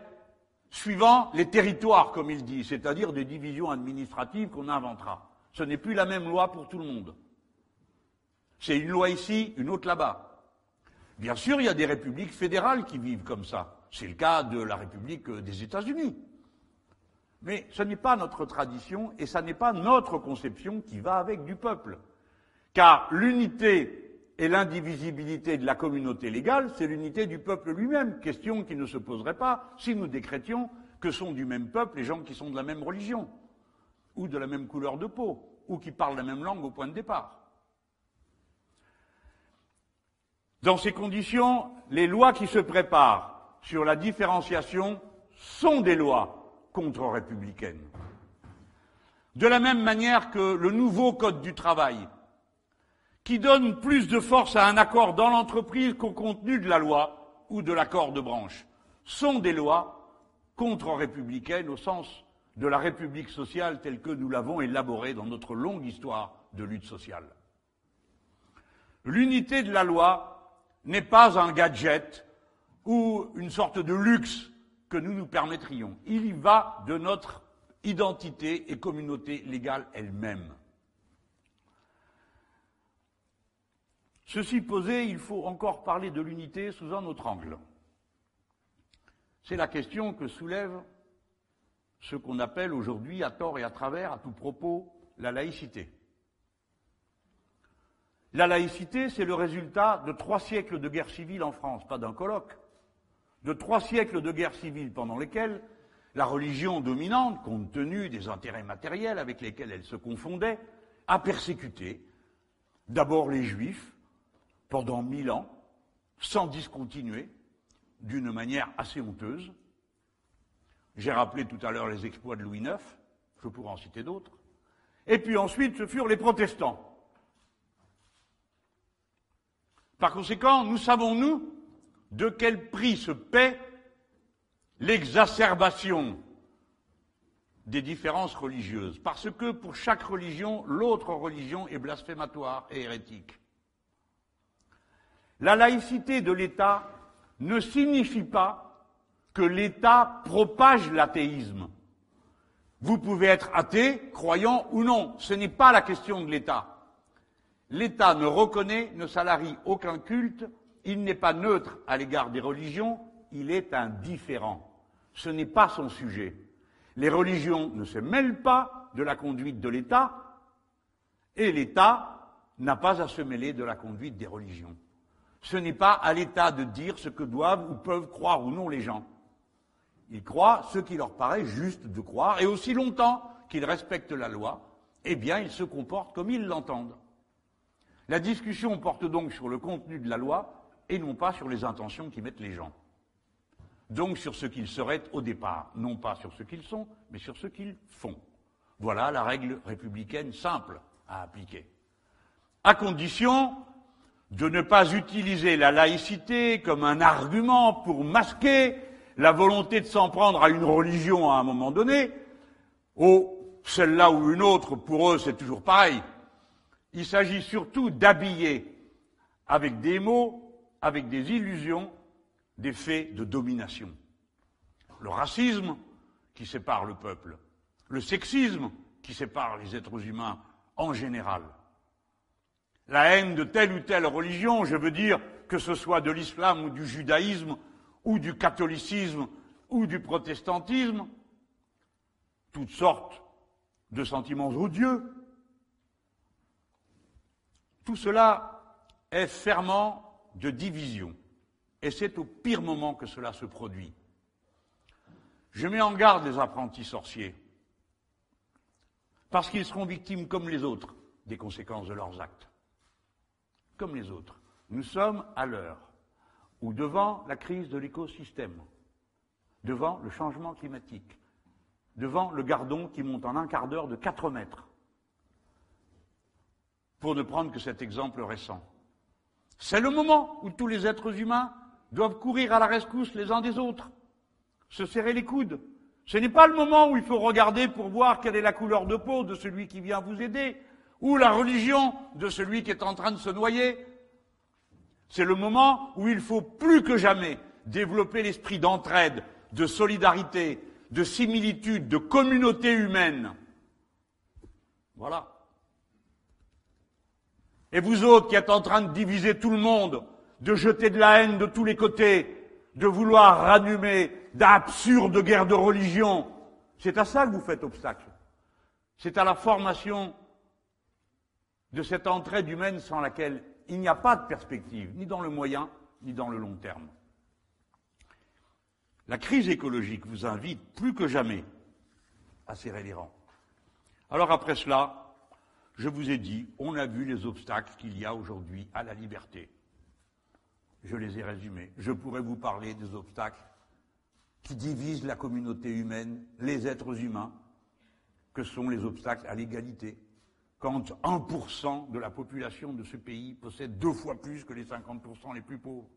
suivant les territoires, comme il dit, c'est-à-dire des divisions administratives qu'on inventera. Ce n'est plus la même loi pour tout le monde. C'est une loi ici, une autre là-bas. Bien sûr, il y a des républiques fédérales qui vivent comme ça. C'est le cas de la République des États-Unis. Mais ce n'est pas notre tradition et ce n'est pas notre conception qui va avec du peuple. Car l'unité et l'indivisibilité de la communauté légale, c'est l'unité du peuple lui-même, question qui ne se poserait pas si nous décrétions que sont du même peuple les gens qui sont de la même religion, ou de la même couleur de peau, ou qui parlent la même langue au point de départ. Dans ces conditions, les lois qui se préparent sur la différenciation sont des lois contre-républicaines. De la même manière que le nouveau Code du travail, qui donne plus de force à un accord dans l'entreprise qu'au contenu de la loi ou de l'accord de branche, sont des lois contre-républicaines au sens de la République sociale telle que nous l'avons élaborée dans notre longue histoire de lutte sociale. L'unité de la loi n'est pas un gadget ou une sorte de luxe que nous nous permettrions. Il y va de notre identité et communauté légale elle-même. Ceci posé, il faut encore parler de l'unité sous un autre angle. C'est la question que soulève ce qu'on appelle aujourd'hui, à tort et à travers, à tout propos, la laïcité. La laïcité, c'est le résultat de trois siècles de guerre civile en France, pas d'un colloque, de trois siècles de guerre civile pendant lesquels la religion dominante, compte tenu des intérêts matériels avec lesquels elle se confondait, a persécuté d'abord les juifs pendant mille ans, sans discontinuer, d'une manière assez honteuse. J'ai rappelé tout à l'heure les exploits de Louis IX, je pourrais en citer d'autres. Et puis ensuite, ce furent les protestants Par conséquent, nous savons, nous, de quel prix se paie l'exacerbation des différences religieuses, parce que pour chaque religion, l'autre religion est blasphématoire et hérétique. La laïcité de l'État ne signifie pas que l'État propage l'athéisme. Vous pouvez être athée, croyant ou non, ce n'est pas la question de l'État. L'État ne reconnaît, ne salarie aucun culte, il n'est pas neutre à l'égard des religions, il est indifférent. Ce n'est pas son sujet. Les religions ne se mêlent pas de la conduite de l'État, et l'État n'a pas à se mêler de la conduite des religions. Ce n'est pas à l'État de dire ce que doivent ou peuvent croire ou non les gens. Ils croient ce qui leur paraît juste de croire, et aussi longtemps qu'ils respectent la loi, eh bien ils se comportent comme ils l'entendent. La discussion porte donc sur le contenu de la loi et non pas sur les intentions qui mettent les gens. Donc sur ce qu'ils seraient au départ, non pas sur ce qu'ils sont, mais sur ce qu'ils font. Voilà la règle républicaine simple à appliquer. À condition de ne pas utiliser la laïcité comme un argument pour masquer la volonté de s'en prendre à une religion à un moment donné, ou celle-là ou une autre, pour eux c'est toujours pareil, il s'agit surtout d'habiller avec des mots, avec des illusions, des faits de domination. Le racisme qui sépare le peuple, le sexisme qui sépare les êtres humains en général, la haine de telle ou telle religion, je veux dire que ce soit de l'islam ou du judaïsme ou du catholicisme ou du protestantisme, toutes sortes de sentiments odieux. Tout cela est ferment de division. Et c'est au pire moment que cela se produit. Je mets en garde les apprentis sorciers, parce qu'ils seront victimes comme les autres des conséquences de leurs actes. Comme les autres. Nous sommes à l'heure où, devant la crise de l'écosystème, devant le changement climatique, devant le gardon qui monte en un quart d'heure de 4 mètres, pour ne prendre que cet exemple récent. C'est le moment où tous les êtres humains doivent courir à la rescousse les uns des autres, se serrer les coudes. Ce n'est pas le moment où il faut regarder pour voir quelle est la couleur de peau de celui qui vient vous aider, ou la religion de celui qui est en train de se noyer. C'est le moment où il faut plus que jamais développer l'esprit d'entraide, de solidarité, de similitude, de communauté humaine. Voilà. Et vous autres qui êtes en train de diviser tout le monde, de jeter de la haine de tous les côtés, de vouloir ranimer d'absurdes guerres de religion, c'est à ça que vous faites obstacle. C'est à la formation de cette entraide humaine sans laquelle il n'y a pas de perspective, ni dans le moyen, ni dans le long terme. La crise écologique vous invite plus que jamais à serrer les rangs. Alors après cela, je vous ai dit, on a vu les obstacles qu'il y a aujourd'hui à la liberté. Je les ai résumés. Je pourrais vous parler des obstacles qui divisent la communauté humaine, les êtres humains, que sont les obstacles à l'égalité. Quand 1% de la population de ce pays possède deux fois plus que les 50% les plus pauvres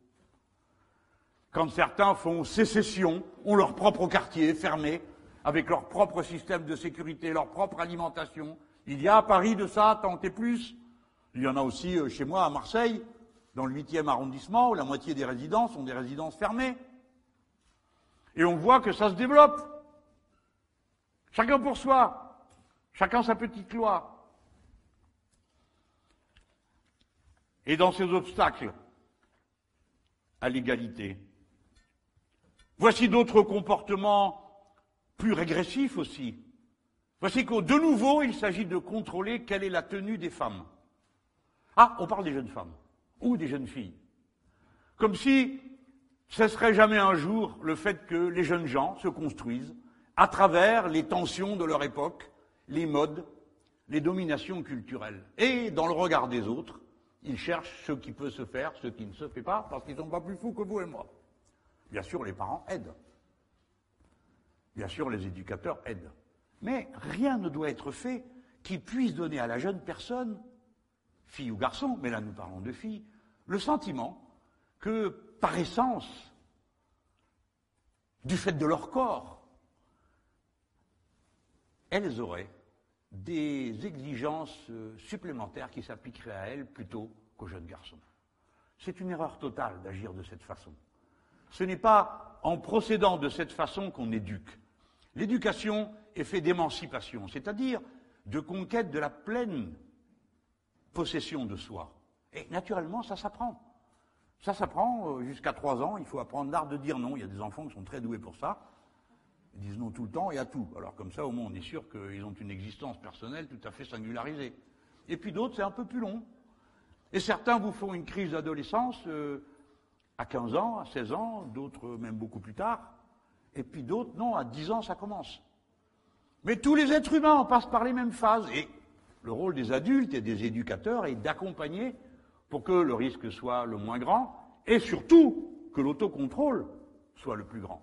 quand certains font sécession, ont leur propre quartier fermé, avec leur propre système de sécurité, leur propre alimentation. Il y a à Paris de ça, tant et plus. Il y en a aussi euh, chez moi à Marseille, dans le 8e arrondissement, où la moitié des résidences sont des résidences fermées. Et on voit que ça se développe. Chacun pour soi, chacun sa petite loi. Et dans ces obstacles à l'égalité, Voici d'autres comportements plus régressifs aussi. Voici que de nouveau, il s'agit de contrôler quelle est la tenue des femmes. Ah, on parle des jeunes femmes ou des jeunes filles. Comme si ce serait jamais un jour le fait que les jeunes gens se construisent à travers les tensions de leur époque, les modes, les dominations culturelles. Et dans le regard des autres, ils cherchent ce qui peut se faire, ce qui ne se fait pas, parce qu'ils ne sont pas plus fous que vous et moi. Bien sûr, les parents aident. Bien sûr, les éducateurs aident. Mais rien ne doit être fait qui puisse donner à la jeune personne, fille ou garçon, mais là nous parlons de fille, le sentiment que, par essence, du fait de leur corps, elles auraient des exigences euh, supplémentaires qui s'appliqueraient à elles plutôt qu'aux jeunes garçons. C'est une erreur totale d'agir de cette façon. Ce n'est pas en procédant de cette façon qu'on éduque. L'éducation est faite d'émancipation, c'est-à-dire de conquête de la pleine possession de soi. Et naturellement, ça s'apprend. Ça s'apprend euh, jusqu'à trois ans. Il faut apprendre l'art de dire non. Il y a des enfants qui sont très doués pour ça. Ils disent non tout le temps et à tout. Alors comme ça, au moins, on est sûr qu'ils ont une existence personnelle tout à fait singularisée. Et puis d'autres, c'est un peu plus long. Et certains vous font une crise d'adolescence. Euh, à 15 ans, à 16 ans, d'autres même beaucoup plus tard, et puis d'autres, non, à 10 ans, ça commence. Mais tous les êtres humains en passent par les mêmes phases, et le rôle des adultes et des éducateurs est d'accompagner pour que le risque soit le moins grand, et surtout que l'autocontrôle soit le plus grand.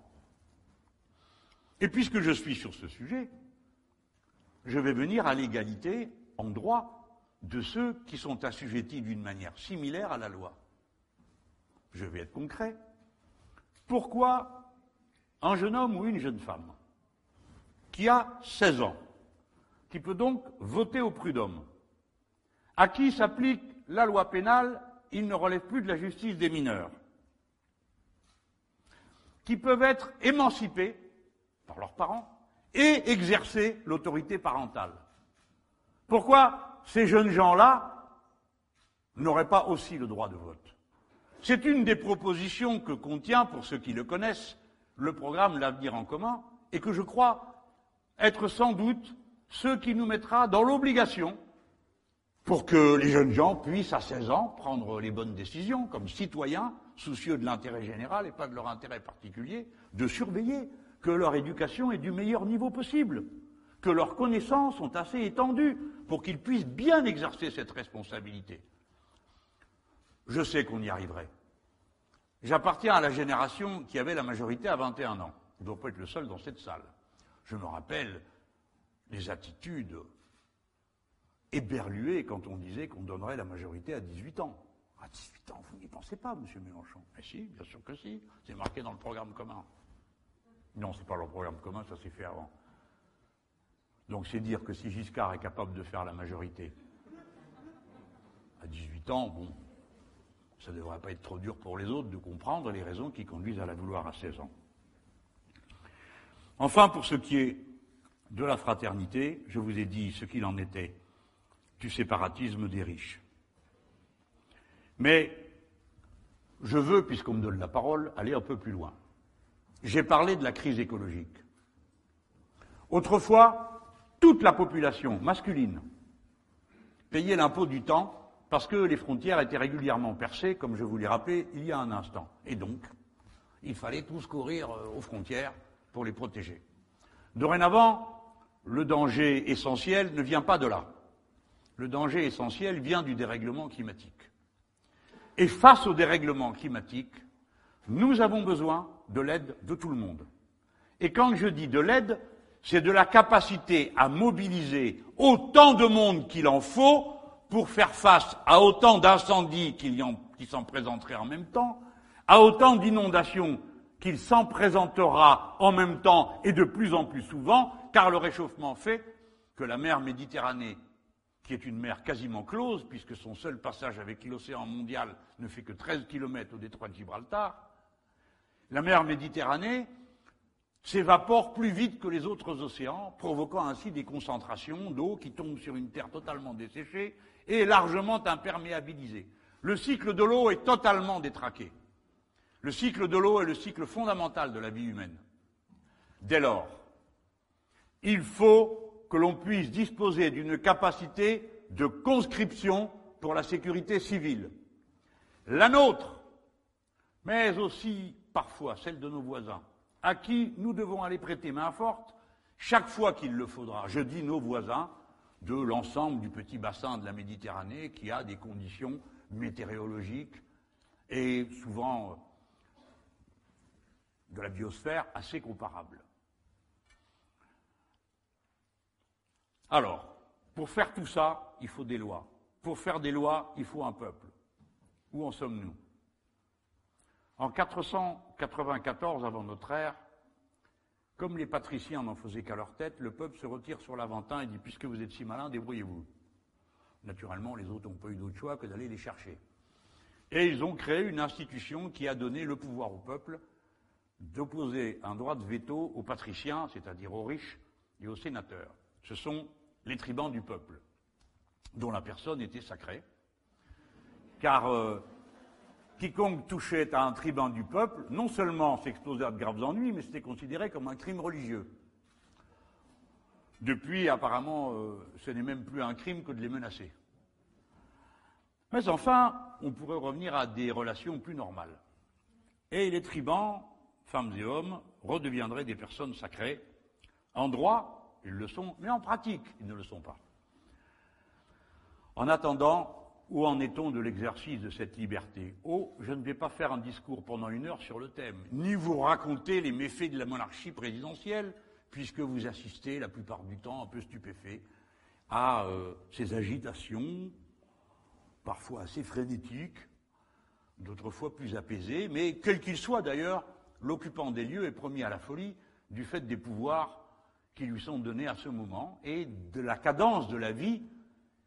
Et puisque je suis sur ce sujet, je vais venir à l'égalité en droit de ceux qui sont assujettis d'une manière similaire à la loi. Je vais être concret. Pourquoi un jeune homme ou une jeune femme qui a 16 ans, qui peut donc voter au prud'homme, à qui s'applique la loi pénale, il ne relève plus de la justice des mineurs, qui peuvent être émancipés par leurs parents et exercer l'autorité parentale. Pourquoi ces jeunes gens-là n'auraient pas aussi le droit de vote? C'est une des propositions que contient, pour ceux qui le connaissent, le programme L'avenir en commun, et que je crois être sans doute ce qui nous mettra dans l'obligation, pour que les jeunes gens puissent, à 16 ans, prendre les bonnes décisions, comme citoyens, soucieux de l'intérêt général et pas de leur intérêt particulier, de surveiller que leur éducation est du meilleur niveau possible, que leurs connaissances sont assez étendues pour qu'ils puissent bien exercer cette responsabilité. Je sais qu'on y arriverait. J'appartiens à la génération qui avait la majorité à 21 ans. Je ne dois pas être le seul dans cette salle. Je me rappelle les attitudes éberluées quand on disait qu'on donnerait la majorité à 18 ans. À 18 ans, vous n'y pensez pas, monsieur Mélenchon? Mais si, bien sûr que si. C'est marqué dans le programme commun. Non, ce n'est pas le programme commun, ça s'est fait avant. Donc c'est dire que si Giscard est capable de faire la majorité à 18 ans, bon, ça ne devrait pas être trop dur pour les autres de comprendre les raisons qui conduisent à la vouloir à 16 ans. Enfin, pour ce qui est de la fraternité, je vous ai dit ce qu'il en était du séparatisme des riches. Mais je veux, puisqu'on me donne la parole, aller un peu plus loin. J'ai parlé de la crise écologique. Autrefois, toute la population masculine payait l'impôt du temps parce que les frontières étaient régulièrement percées, comme je vous l'ai rappelé il y a un instant. Et donc, il fallait tous courir euh, aux frontières pour les protéger. Dorénavant, le danger essentiel ne vient pas de là. Le danger essentiel vient du dérèglement climatique. Et face au dérèglement climatique, nous avons besoin de l'aide de tout le monde. Et quand je dis de l'aide, c'est de la capacité à mobiliser autant de monde qu'il en faut pour faire face à autant d'incendies qui s'en présenteraient en même temps, à autant d'inondations qu'il s'en présentera en même temps et de plus en plus souvent, car le réchauffement fait que la mer Méditerranée, qui est une mer quasiment close, puisque son seul passage avec l'océan mondial ne fait que 13 km au détroit de Gibraltar, la mer Méditerranée s'évapore plus vite que les autres océans, provoquant ainsi des concentrations d'eau qui tombent sur une terre totalement desséchée et largement imperméabilisée. Le cycle de l'eau est totalement détraqué. Le cycle de l'eau est le cycle fondamental de la vie humaine. Dès lors, il faut que l'on puisse disposer d'une capacité de conscription pour la sécurité civile. La nôtre, mais aussi parfois celle de nos voisins, à qui nous devons aller prêter main forte chaque fois qu'il le faudra. Je dis nos voisins de l'ensemble du petit bassin de la Méditerranée qui a des conditions météorologiques et souvent de la biosphère assez comparables. Alors, pour faire tout ça, il faut des lois. Pour faire des lois, il faut un peuple. Où en sommes-nous? En 494 avant notre ère, comme les patriciens n'en faisaient qu'à leur tête, le peuple se retire sur l'Aventin et dit Puisque vous êtes si malin, débrouillez-vous. Naturellement, les autres n'ont pas eu d'autre choix que d'aller les chercher. Et ils ont créé une institution qui a donné le pouvoir au peuple d'opposer un droit de veto aux patriciens, c'est-à-dire aux riches et aux sénateurs. Ce sont les tribuns du peuple, dont la personne était sacrée, car euh, quiconque touchait à un tribun du peuple, non seulement s'exposait à de graves ennuis, mais c'était considéré comme un crime religieux. Depuis, apparemment, euh, ce n'est même plus un crime que de les menacer. Mais enfin, on pourrait revenir à des relations plus normales. Et les tribuns, femmes et hommes, redeviendraient des personnes sacrées. En droit, ils le sont, mais en pratique, ils ne le sont pas. En attendant, où en est-on de l'exercice de cette liberté? Oh, je ne vais pas faire un discours pendant une heure sur le thème, ni vous raconter les méfaits de la monarchie présidentielle, puisque vous assistez la plupart du temps un peu stupéfait à euh, ces agitations, parfois assez frénétiques, d'autres fois plus apaisées, mais quel qu'il soit d'ailleurs, l'occupant des lieux est promis à la folie du fait des pouvoirs qui lui sont donnés à ce moment et de la cadence de la vie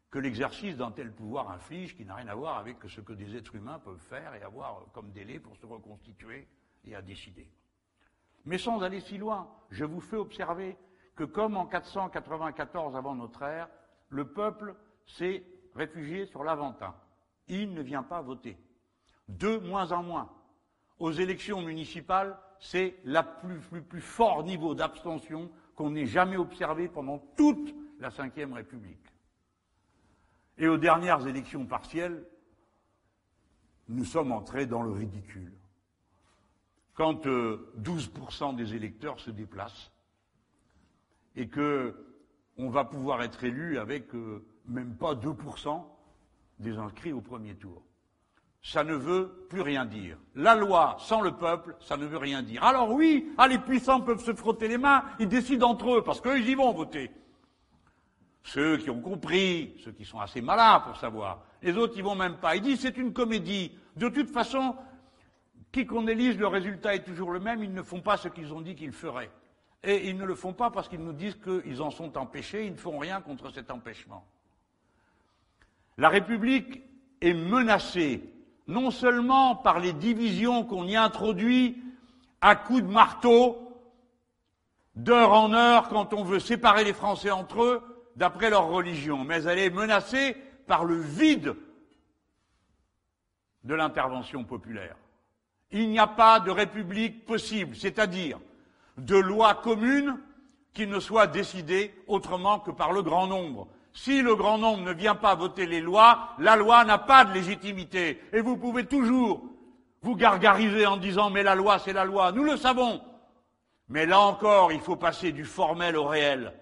que l'exercice d'un tel pouvoir inflige qui n'a rien à voir avec ce que des êtres humains peuvent faire et avoir comme délai pour se reconstituer et à décider. Mais sans aller si loin, je vous fais observer que comme en 494 avant notre ère, le peuple s'est réfugié sur l'Aventin. Il ne vient pas voter. De moins en moins. Aux élections municipales, c'est le plus, plus, fort niveau d'abstention qu'on ait jamais observé pendant toute la Ve République. Et aux dernières élections partielles, nous sommes entrés dans le ridicule. Quand 12% euh, des électeurs se déplacent et qu'on va pouvoir être élu avec euh, même pas 2% des inscrits au premier tour ça ne veut plus rien dire. La loi sans le peuple, ça ne veut rien dire. Alors oui, ah, les puissants peuvent se frotter les mains, ils décident entre eux, parce qu'eux, ils y vont voter. Ceux qui ont compris, ceux qui sont assez malins pour savoir, les autres, ils vont même pas. Ils disent c'est une comédie. De toute façon, qui qu'on élise, le résultat est toujours le même, ils ne font pas ce qu'ils ont dit qu'ils feraient. Et ils ne le font pas parce qu'ils nous disent qu'ils en sont empêchés, ils ne font rien contre cet empêchement. La République est menacée non seulement par les divisions qu'on y introduit à coups de marteau, d'heure en heure, quand on veut séparer les Français entre eux, d'après leur religion, mais elle est menacée par le vide de l'intervention populaire. Il n'y a pas de république possible, c'est-à-dire de loi commune qui ne soit décidée autrement que par le grand nombre. Si le grand nombre ne vient pas voter les lois, la loi n'a pas de légitimité. Et vous pouvez toujours vous gargariser en disant mais la loi c'est la loi. Nous le savons. Mais là encore, il faut passer du formel au réel.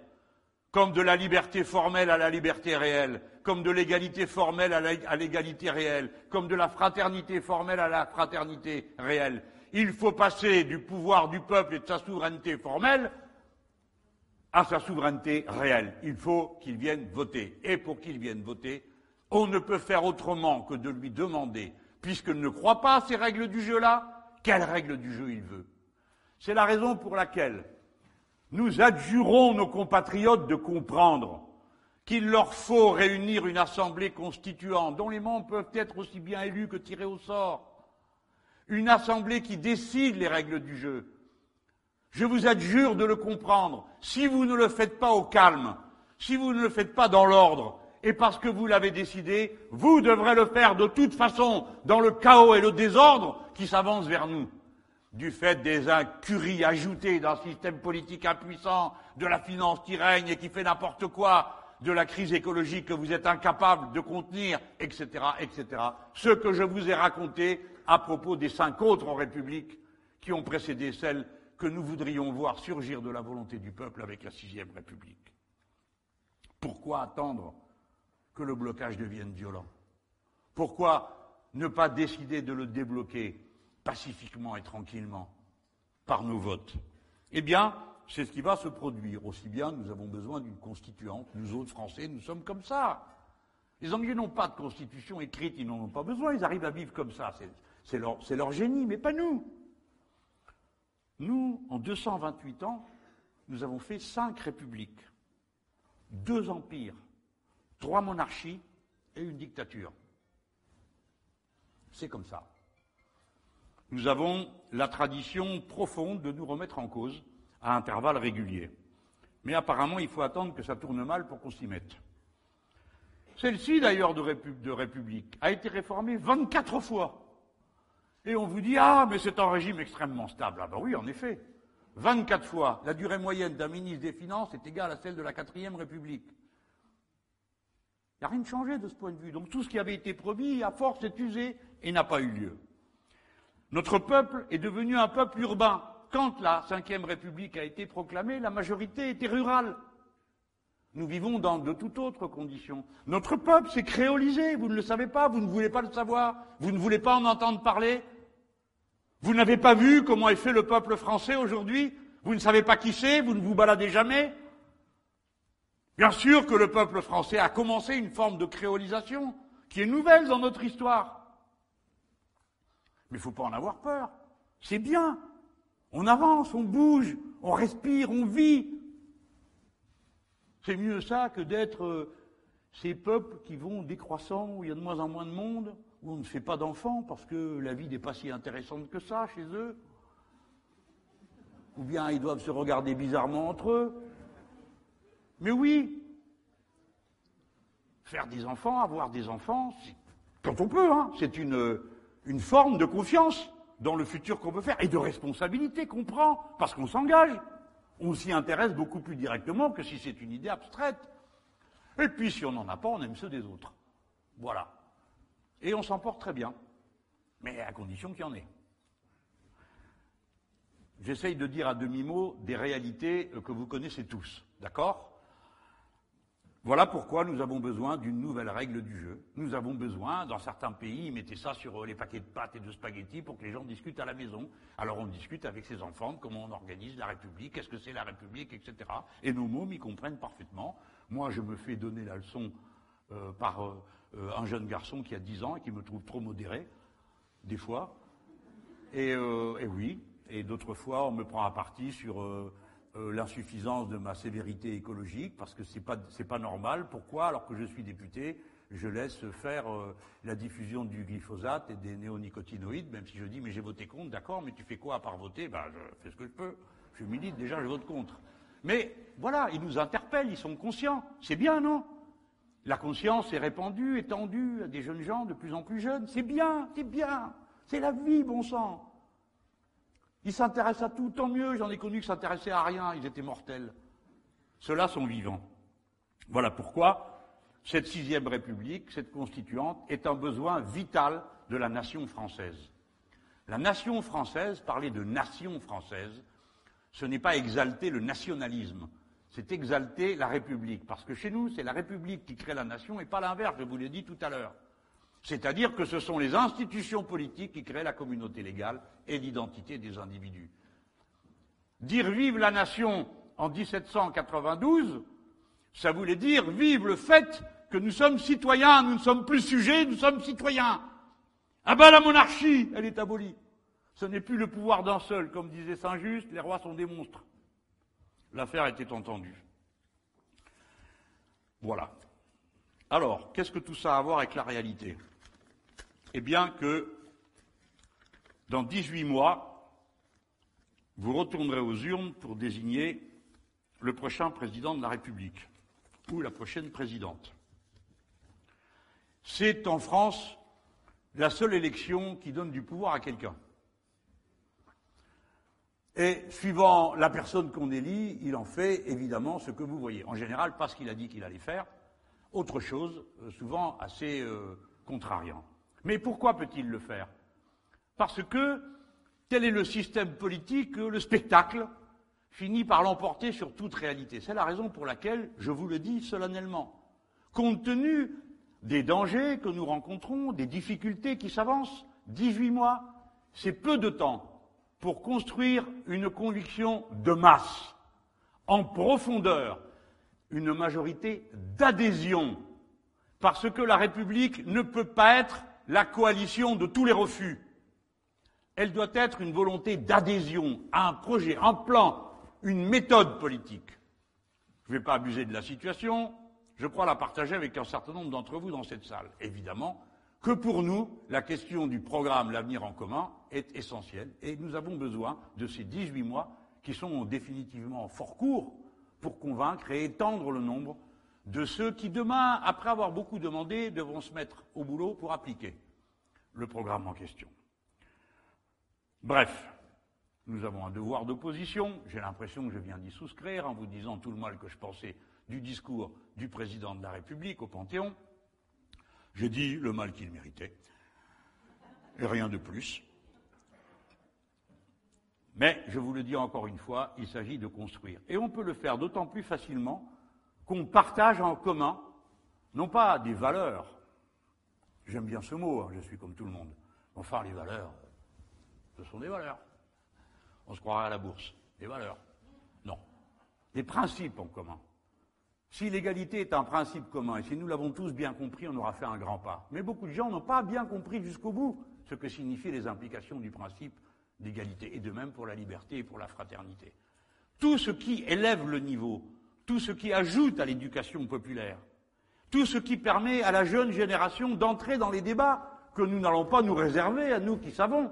Comme de la liberté formelle à la liberté réelle. Comme de l'égalité formelle à l'égalité réelle. Comme de la fraternité formelle à la fraternité réelle. Il faut passer du pouvoir du peuple et de sa souveraineté formelle à sa souveraineté réelle. Il faut qu'il vienne voter. Et pour qu'il vienne voter, on ne peut faire autrement que de lui demander, puisqu'il ne croit pas à ces règles du jeu-là, quelles règles du jeu il veut. C'est la raison pour laquelle nous adjurons nos compatriotes de comprendre qu'il leur faut réunir une assemblée constituante dont les membres peuvent être aussi bien élus que tirés au sort. Une assemblée qui décide les règles du jeu, je vous adjure de le comprendre. Si vous ne le faites pas au calme, si vous ne le faites pas dans l'ordre, et parce que vous l'avez décidé, vous devrez le faire de toute façon dans le chaos et le désordre qui s'avance vers nous. Du fait des incuries ajoutées d'un système politique impuissant, de la finance qui règne et qui fait n'importe quoi, de la crise écologique que vous êtes incapable de contenir, etc., etc. Ce que je vous ai raconté à propos des cinq autres républiques qui ont précédé celle que nous voudrions voir surgir de la volonté du peuple avec la sixième République. Pourquoi attendre que le blocage devienne violent? Pourquoi ne pas décider de le débloquer? Pacifiquement et tranquillement par nos votes Eh bien, c'est ce qui va se produire. Aussi bien, nous avons besoin d'une constituante. Nous autres Français, nous sommes comme ça. Les Anglais n'ont pas de constitution écrite, ils n'en ont pas besoin, ils arrivent à vivre comme ça. C'est leur, leur génie, mais pas nous. Nous, en 228 ans, nous avons fait cinq républiques, deux empires, trois monarchies et une dictature. C'est comme ça. Nous avons la tradition profonde de nous remettre en cause à intervalles réguliers. Mais apparemment, il faut attendre que ça tourne mal pour qu'on s'y mette. Celle-ci, d'ailleurs, de, République, a été réformée 24 fois. Et on vous dit, ah, mais c'est un régime extrêmement stable. Ah ben oui, en effet. 24 fois, la durée moyenne d'un ministre des Finances est égale à celle de la quatrième République. Il n'y a rien de changé de ce point de vue. Donc tout ce qui avait été promis, à force, est usé et n'a pas eu lieu. Notre peuple est devenu un peuple urbain. Quand la Ve République a été proclamée, la majorité était rurale. Nous vivons dans de toutes autres conditions. Notre peuple s'est créolisé, vous ne le savez pas, vous ne voulez pas le savoir, vous ne voulez pas en entendre parler. Vous n'avez pas vu comment est fait le peuple français aujourd'hui Vous ne savez pas qui c'est Vous ne vous baladez jamais Bien sûr que le peuple français a commencé une forme de créolisation qui est nouvelle dans notre histoire. Mais il ne faut pas en avoir peur. C'est bien. On avance, on bouge, on respire, on vit. C'est mieux ça que d'être euh, ces peuples qui vont décroissant, où il y a de moins en moins de monde, où on ne fait pas d'enfants parce que la vie n'est pas si intéressante que ça chez eux. Ou bien ils doivent se regarder bizarrement entre eux. Mais oui, faire des enfants, avoir des enfants, quand on peut, hein, c'est une, une forme de confiance. dans le futur qu'on peut faire et de responsabilité qu'on prend, parce qu'on s'engage. On s'y intéresse beaucoup plus directement que si c'est une idée abstraite. Et puis si on n'en a pas, on aime ceux des autres. Voilà. Et on s'en porte très bien. Mais à condition qu'il y en ait. J'essaye de dire à demi-mot des réalités que vous connaissez tous. D'accord? Voilà pourquoi nous avons besoin d'une nouvelle règle du jeu. Nous avons besoin, dans certains pays, ils mettaient ça sur euh, les paquets de pâtes et de spaghettis pour que les gens discutent à la maison. Alors on discute avec ses enfants de comment on organise la République, qu'est-ce que c'est la République, etc. Et nos mômes y comprennent parfaitement. Moi, je me fais donner la leçon euh, par euh, un jeune garçon qui a 10 ans et qui me trouve trop modéré, des fois. Et, et oui, et d'autres fois, on me prend à partie sur euh, l'insuffisance de ma sévérité écologique, parce que c'est pas pas normal. Pourquoi, alors que je suis député, je laisse faire euh, la diffusion du glyphosate et des néonicotinoïdes, même si je dis mais j'ai voté contre, d'accord, mais tu fais quoi à part voter? Ben je fais ce que je peux. Je milite, déjà je vote contre. Mais voilà, ils nous interpellent, ils sont conscients. C'est bien, non? La conscience est répandue, étendue à des jeunes gens de plus en plus jeunes. C'est bien, c'est bien. C'est la vie, bon sang. Ils s'intéressent à tout, tant mieux, j'en ai connu qui s'intéressaient à rien, ils étaient mortels. Ceux-là sont vivants. Voilà pourquoi cette sixième République, cette constituante, est un besoin vital de la nation française. La nation française, parler de nation française, ce n'est pas exalter le nationalisme, c'est exalter la République. Parce que chez nous, c'est la République qui crée la nation et pas l'inverse, je vous l'ai dit tout à l'heure. C'est-à-dire que ce sont les institutions politiques qui créent la communauté légale et l'identité des individus. Dire vive la nation en 1792, ça voulait dire vive le fait que nous sommes citoyens, nous ne sommes plus sujets, nous sommes citoyens. Ah ben la monarchie, elle est abolie. Ce n'est plus le pouvoir d'un seul, comme disait Saint-Just, les rois sont des monstres. L'affaire était entendue. Voilà. Alors, qu'est-ce que tout ça a à voir avec la réalité? Eh bien que dans 18 mois, vous retournerez aux urnes pour désigner le prochain président de la République ou la prochaine présidente. C'est en France la seule élection qui donne du pouvoir à quelqu'un. Et suivant la personne qu'on élit, il en fait évidemment ce que vous voyez. En général, pas ce qu'il a dit qu'il allait faire, autre chose, euh, souvent assez euh, contrariant. Mais pourquoi peut-il le faire? Parce que tel est le système politique que le spectacle finit par l'emporter sur toute réalité. C'est la raison pour laquelle je vous le dis solennellement. Compte tenu des dangers que nous rencontrons, des difficultés qui s'avancent, 18 mois, c'est peu de temps pour construire une conviction de masse, en profondeur, une majorité d'adhésion, parce que la République ne peut pas être la coalition de tous les refus. Elle doit être une volonté d'adhésion à un projet, un plan, une méthode politique. Je ne vais pas abuser de la situation, je crois la partager avec un certain nombre d'entre vous dans cette salle. Évidemment que pour nous, la question du programme L'avenir en commun est essentielle et nous avons besoin de ces 18 mois qui sont définitivement fort courts pour convaincre et étendre le nombre de ceux qui, demain, après avoir beaucoup demandé, devront se mettre au boulot pour appliquer le programme en question. Bref, nous avons un devoir d'opposition. J'ai l'impression que je viens d'y souscrire en vous disant tout le mal que je pensais du discours du président de la République au Panthéon. J'ai dit le mal qu'il méritait. Et rien de plus. Mais, je vous le dis encore une fois, il s'agit de construire. Et on peut le faire d'autant plus facilement qu'on partage en commun, non pas des valeurs, j'aime bien ce mot, hein, je suis comme tout le monde, enfin les valeurs, ce sont des valeurs. On se croirait à la bourse, des valeurs. Non. Des principes en commun. Si l'égalité est un principe commun, et si nous l'avons tous bien compris, on aura fait un grand pas. Mais beaucoup de gens n'ont pas bien compris jusqu'au bout ce que signifient les implications du principe d'égalité, et de même pour la liberté et pour la fraternité. Tout ce qui élève le niveau tout ce qui ajoute à l'éducation populaire, tout ce qui permet à la jeune génération d'entrer dans les débats que nous n'allons pas nous réserver à nous qui savons,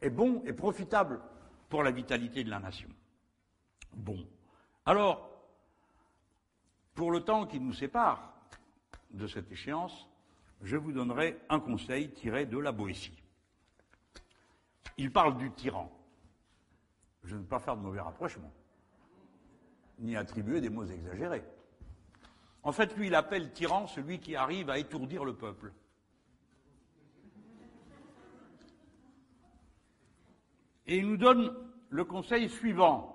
est bon et profitable pour la vitalité de la nation. Bon. Alors, pour le temps qui nous sépare de cette échéance, je vous donnerai un conseil tiré de la Boétie. il parle du tyran. Je ne veux pas faire de mauvais rapprochements, ni attribuer des mots exagérés. En fait, lui, il appelle tyran celui qui arrive à étourdir le peuple. Et il nous donne le conseil suivant.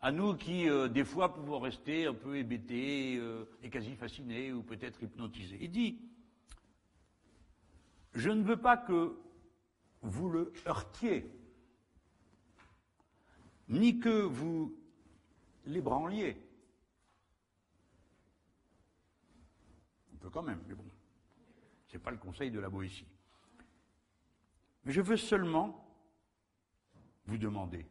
À nous qui, euh, des fois, pouvons rester un peu hébétés euh, et quasi fascinés ou peut-être hypnotisés. Il dit, je ne veux pas que vous le heurtiez, ni que vous l'ébranliez. On peut quand même, mais bon, ce n'est pas le conseil de la Boétie. Mais je veux seulement vous demander,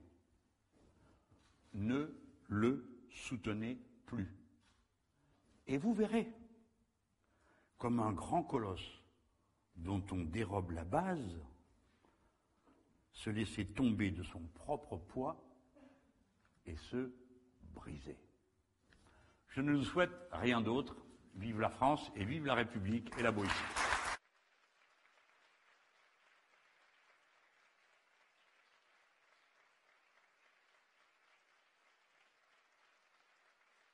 ne le soutenez plus. Et vous verrez, comme un grand colosse dont on dérobe la base, se laisser tomber de son propre poids et se Je ne nous souhaite rien d'autre. Vive la France et vive la République et la Boétie.